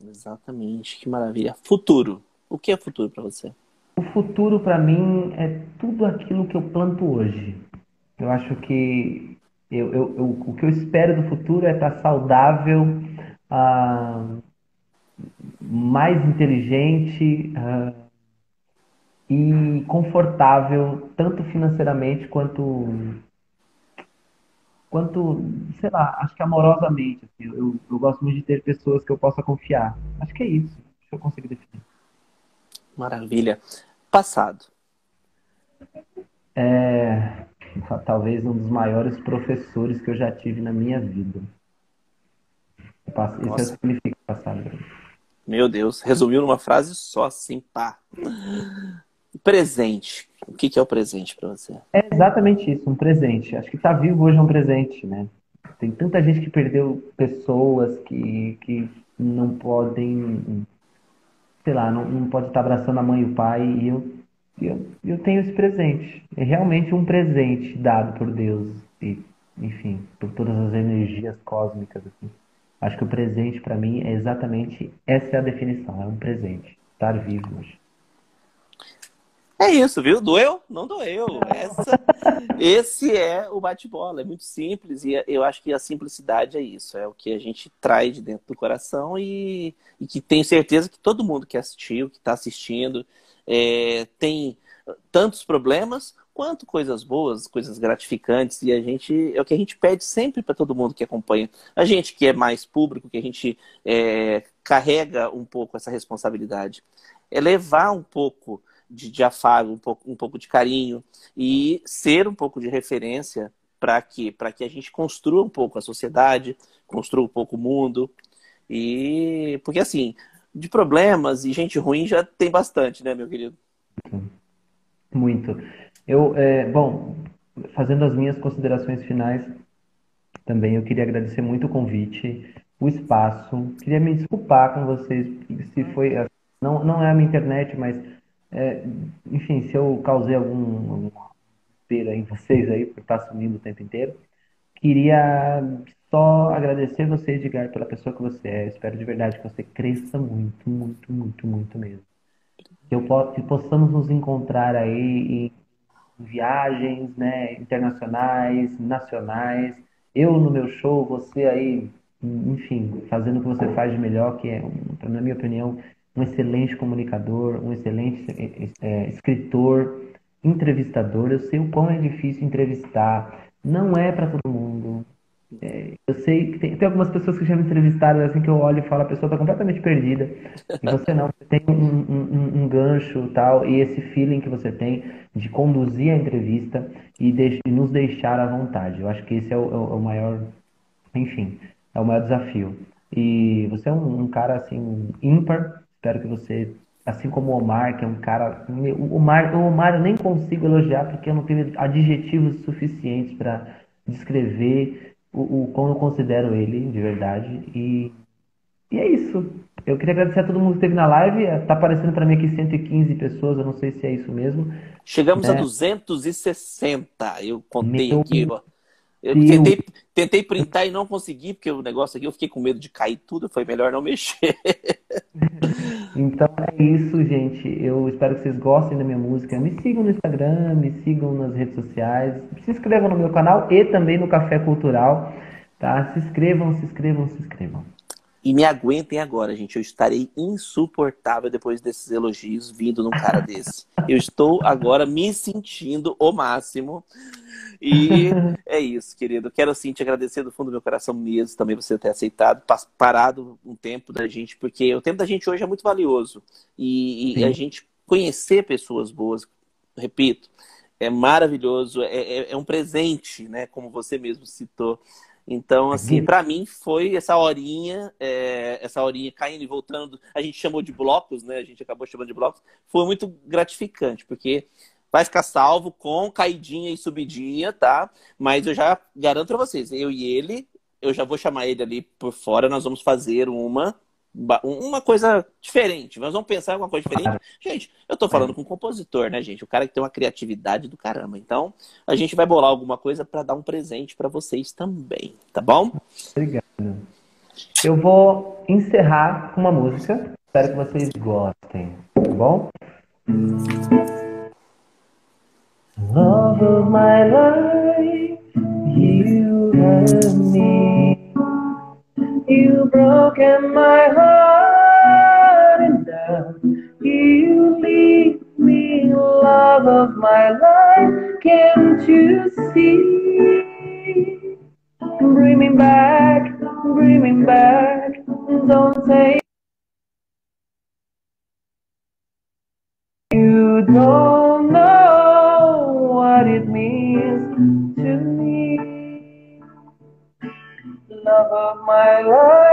Exatamente. Que maravilha. Futuro. O que é futuro para você? O futuro para mim é tudo aquilo que eu planto hoje. Eu acho que eu, eu- eu- o que eu espero do futuro é estar saudável, ah, mais inteligente, ah, e confortável, tanto financeiramente quanto, quanto, sei lá, acho que amorosamente. assim. Eu, eu gosto muito de ter pessoas que eu possa confiar. Acho que é isso. Acho que eu consigo definir. Maravilha. Passado. É talvez um dos maiores professores que eu já tive na minha vida. Isso é significa passado. Meu Deus. Resumiu numa frase só, assim, pá. Presente. O que que é o presente para você? É exatamente isso, um presente. Acho que estar vivo hoje é um presente, né? Tem tanta gente que perdeu pessoas que, que não podem, sei lá, não, não pode estar abraçando a mãe e o pai. E eu, eu, eu tenho esse presente. É realmente um presente dado por Deus. E, enfim, por todas as energias cósmicas. Assim. Acho que o presente para mim é exatamente essa é a definição. É um presente. Estar vivo hoje. É isso, viu? Doeu? Não doeu. Essa, esse é o bate-bola. É muito simples e eu acho que a simplicidade é isso. É o que a gente traz de dentro do coração e, e que tenho certeza que todo mundo que assistiu, que está assistindo, é, tem tantos problemas quanto coisas boas, coisas gratificantes e a gente é o que a gente pede sempre para todo mundo que acompanha. A gente que é mais público, que a gente é, carrega um pouco essa responsabilidade, é levar um pouco de, de afago, um pouco, um pouco de carinho e ser um pouco de referência para que, que a gente construa um pouco a sociedade, construa um pouco o mundo. E porque assim, de problemas e gente ruim já tem bastante, né, meu querido? Muito. Eu, é, bom, fazendo as minhas considerações finais, também eu queria agradecer muito o convite, o espaço. Queria me desculpar com vocês se foi não, não é a minha internet, mas é, enfim, se eu causei algum, algum pera em vocês aí por estar sumindo o tempo inteiro, queria só agradecer você, Edgar, pela pessoa que você é. Espero de verdade que você cresça muito, muito, muito, muito mesmo. Que, eu, que possamos nos encontrar aí em viagens né, internacionais, nacionais. Eu no meu show, você aí, enfim, fazendo o que você faz de melhor, que é, na minha opinião, um excelente comunicador, um excelente é, escritor, entrevistador. Eu sei o quão é difícil entrevistar. Não é para todo mundo. É, eu sei que tem, tem, algumas pessoas que já me entrevistaram assim que eu olho e falo, a pessoa está completamente perdida. E você não, você tem um, um, um, gancho tal, e esse feeling que você tem de conduzir a entrevista e, de, nos deixar à vontade. Eu acho que esse é o, é o maior, enfim, é o maior desafio. E você é um, um cara assim ímpar, Espero que você, assim como o Omar, que é um cara. O Omar, o Omar eu nem consigo elogiar porque eu não tenho adjetivos suficientes para descrever o, o como eu considero ele, de verdade. E, e é isso. Eu queria agradecer a todo mundo que esteve na live. Tá aparecendo para mim aqui 115 pessoas, eu não sei se é isso mesmo. Chegamos a 260. Né? Eu contei Meu aqui. Eu tentei, tentei printar e não consegui, porque o negócio aqui eu fiquei com medo de cair tudo, foi melhor não mexer. Então é isso, gente. Eu espero que vocês gostem da minha música. Me sigam no Instagram, me sigam nas redes sociais. Se inscrevam no meu canal e também no Café Cultural. Tá? Se inscrevam, se inscrevam, se inscrevam. E me aguentem agora, gente. Eu estarei insuportável depois desses elogios vindo num cara desse. Eu estou agora me sentindo o máximo. E é isso, querido. Quero sim te agradecer do fundo do meu coração mesmo, também você ter aceitado, parado um tempo da gente, porque o tempo da gente hoje é muito valioso. E, e a gente conhecer pessoas boas, repito, é maravilhoso, é, é, é um presente, né? Como você mesmo citou. Então, assim, para mim foi essa horinha, é, essa horinha caindo e voltando. A gente chamou de blocos, né? A gente acabou chamando de blocos. Foi muito gratificante, porque vai ficar salvo com caidinha e subidinha, tá? Mas eu já garanto pra vocês, eu e ele, eu já vou chamar ele ali por fora, nós vamos fazer uma uma coisa diferente. Nós vamos pensar em alguma coisa diferente. Gente, eu tô falando com um compositor, né, gente? O cara que tem uma criatividade do caramba. Então, a gente vai bolar alguma coisa para dar um presente para vocês também, tá bom? Obrigado. Eu vou encerrar com uma música. Espero que vocês gostem, tá bom? Love of my life, you and me. You broken my heart and now you leave me, love of my life. Can't you see? Bring me back, bring me back. Don't say you don't my life,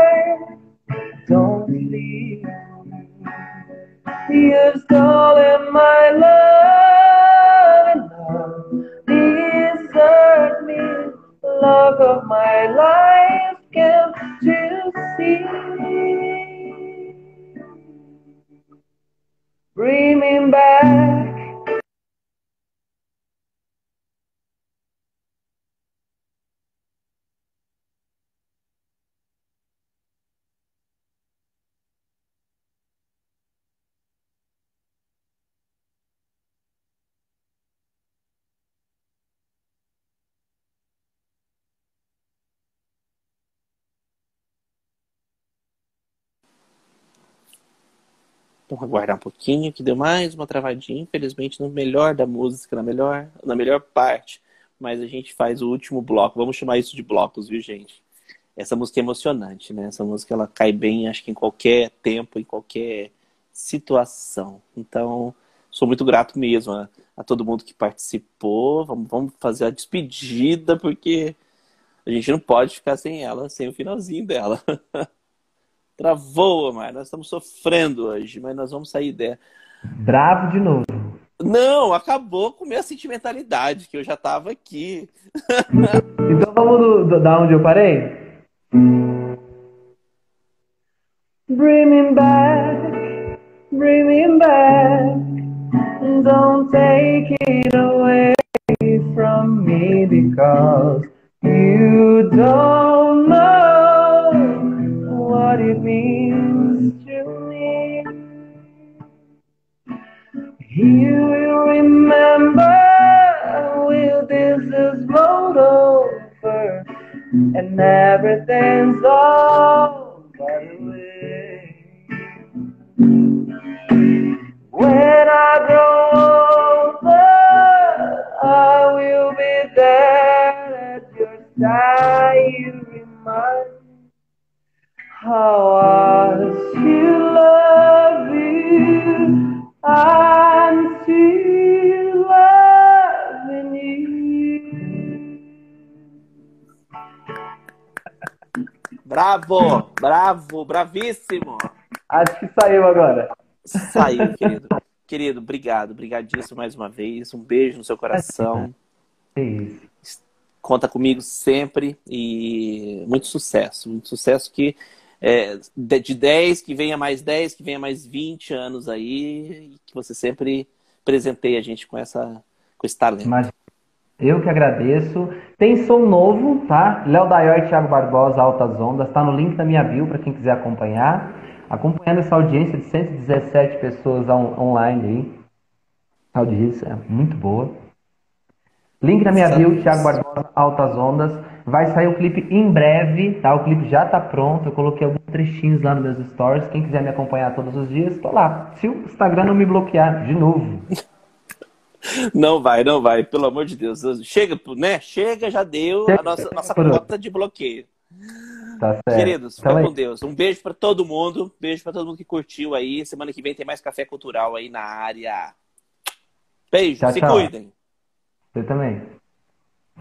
Vamos aguardar um pouquinho, que deu mais uma travadinha, infelizmente, no melhor da música, na melhor, na melhor parte. Mas a gente faz o último bloco. Vamos chamar isso de blocos, viu, gente? Essa música é emocionante, né? Essa música ela cai bem, acho que em qualquer tempo, em qualquer situação. Então, sou muito grato mesmo a, a todo mundo que participou. Vamos, vamos fazer a despedida, porque a gente não pode ficar sem ela, sem o finalzinho dela. Travou, mas nós estamos sofrendo hoje, mas nós vamos sair dela. Bravo de novo. Não, acabou com minha sentimentalidade, que eu já estava aqui. então vamos do, do, da onde eu parei? Bring me back, bring me back, don't take it away from me because Querido, obrigado, obrigadíssimo mais uma vez. Um beijo no seu coração. É isso. Conta comigo sempre e muito sucesso. Muito sucesso que é, de 10, que venha mais 10, que venha mais 20 anos aí, e que você sempre presenteie a gente com, essa, com esse talento. Imagina. Eu que agradeço. Tem som novo, tá? Léo Daió e Thiago Barbosa, Altas Ondas. Tá no link da minha bio para quem quiser acompanhar. Acompanhando essa audiência de 117 pessoas on online aí. A audiência é muito boa. Link na minha bio, Thiago Barbosa, Altas Ondas. Vai sair o clipe em breve, tá? O clipe já tá pronto. Eu coloquei alguns trechinhos lá nos meus stories. Quem quiser me acompanhar todos os dias, tô lá. Se o Instagram não me bloquear de novo. Não vai, não vai, pelo amor de Deus. Chega, né? Chega, já deu a nossa, nossa cota de bloqueio. Tá. Queridos, Então fica é com Deus. Um beijo pra todo mundo. Beijo pra todo mundo que curtiu aí. Semana que vem tem mais café cultural aí na área. Beijo, Tchau, se tchau. cuidem. Você também.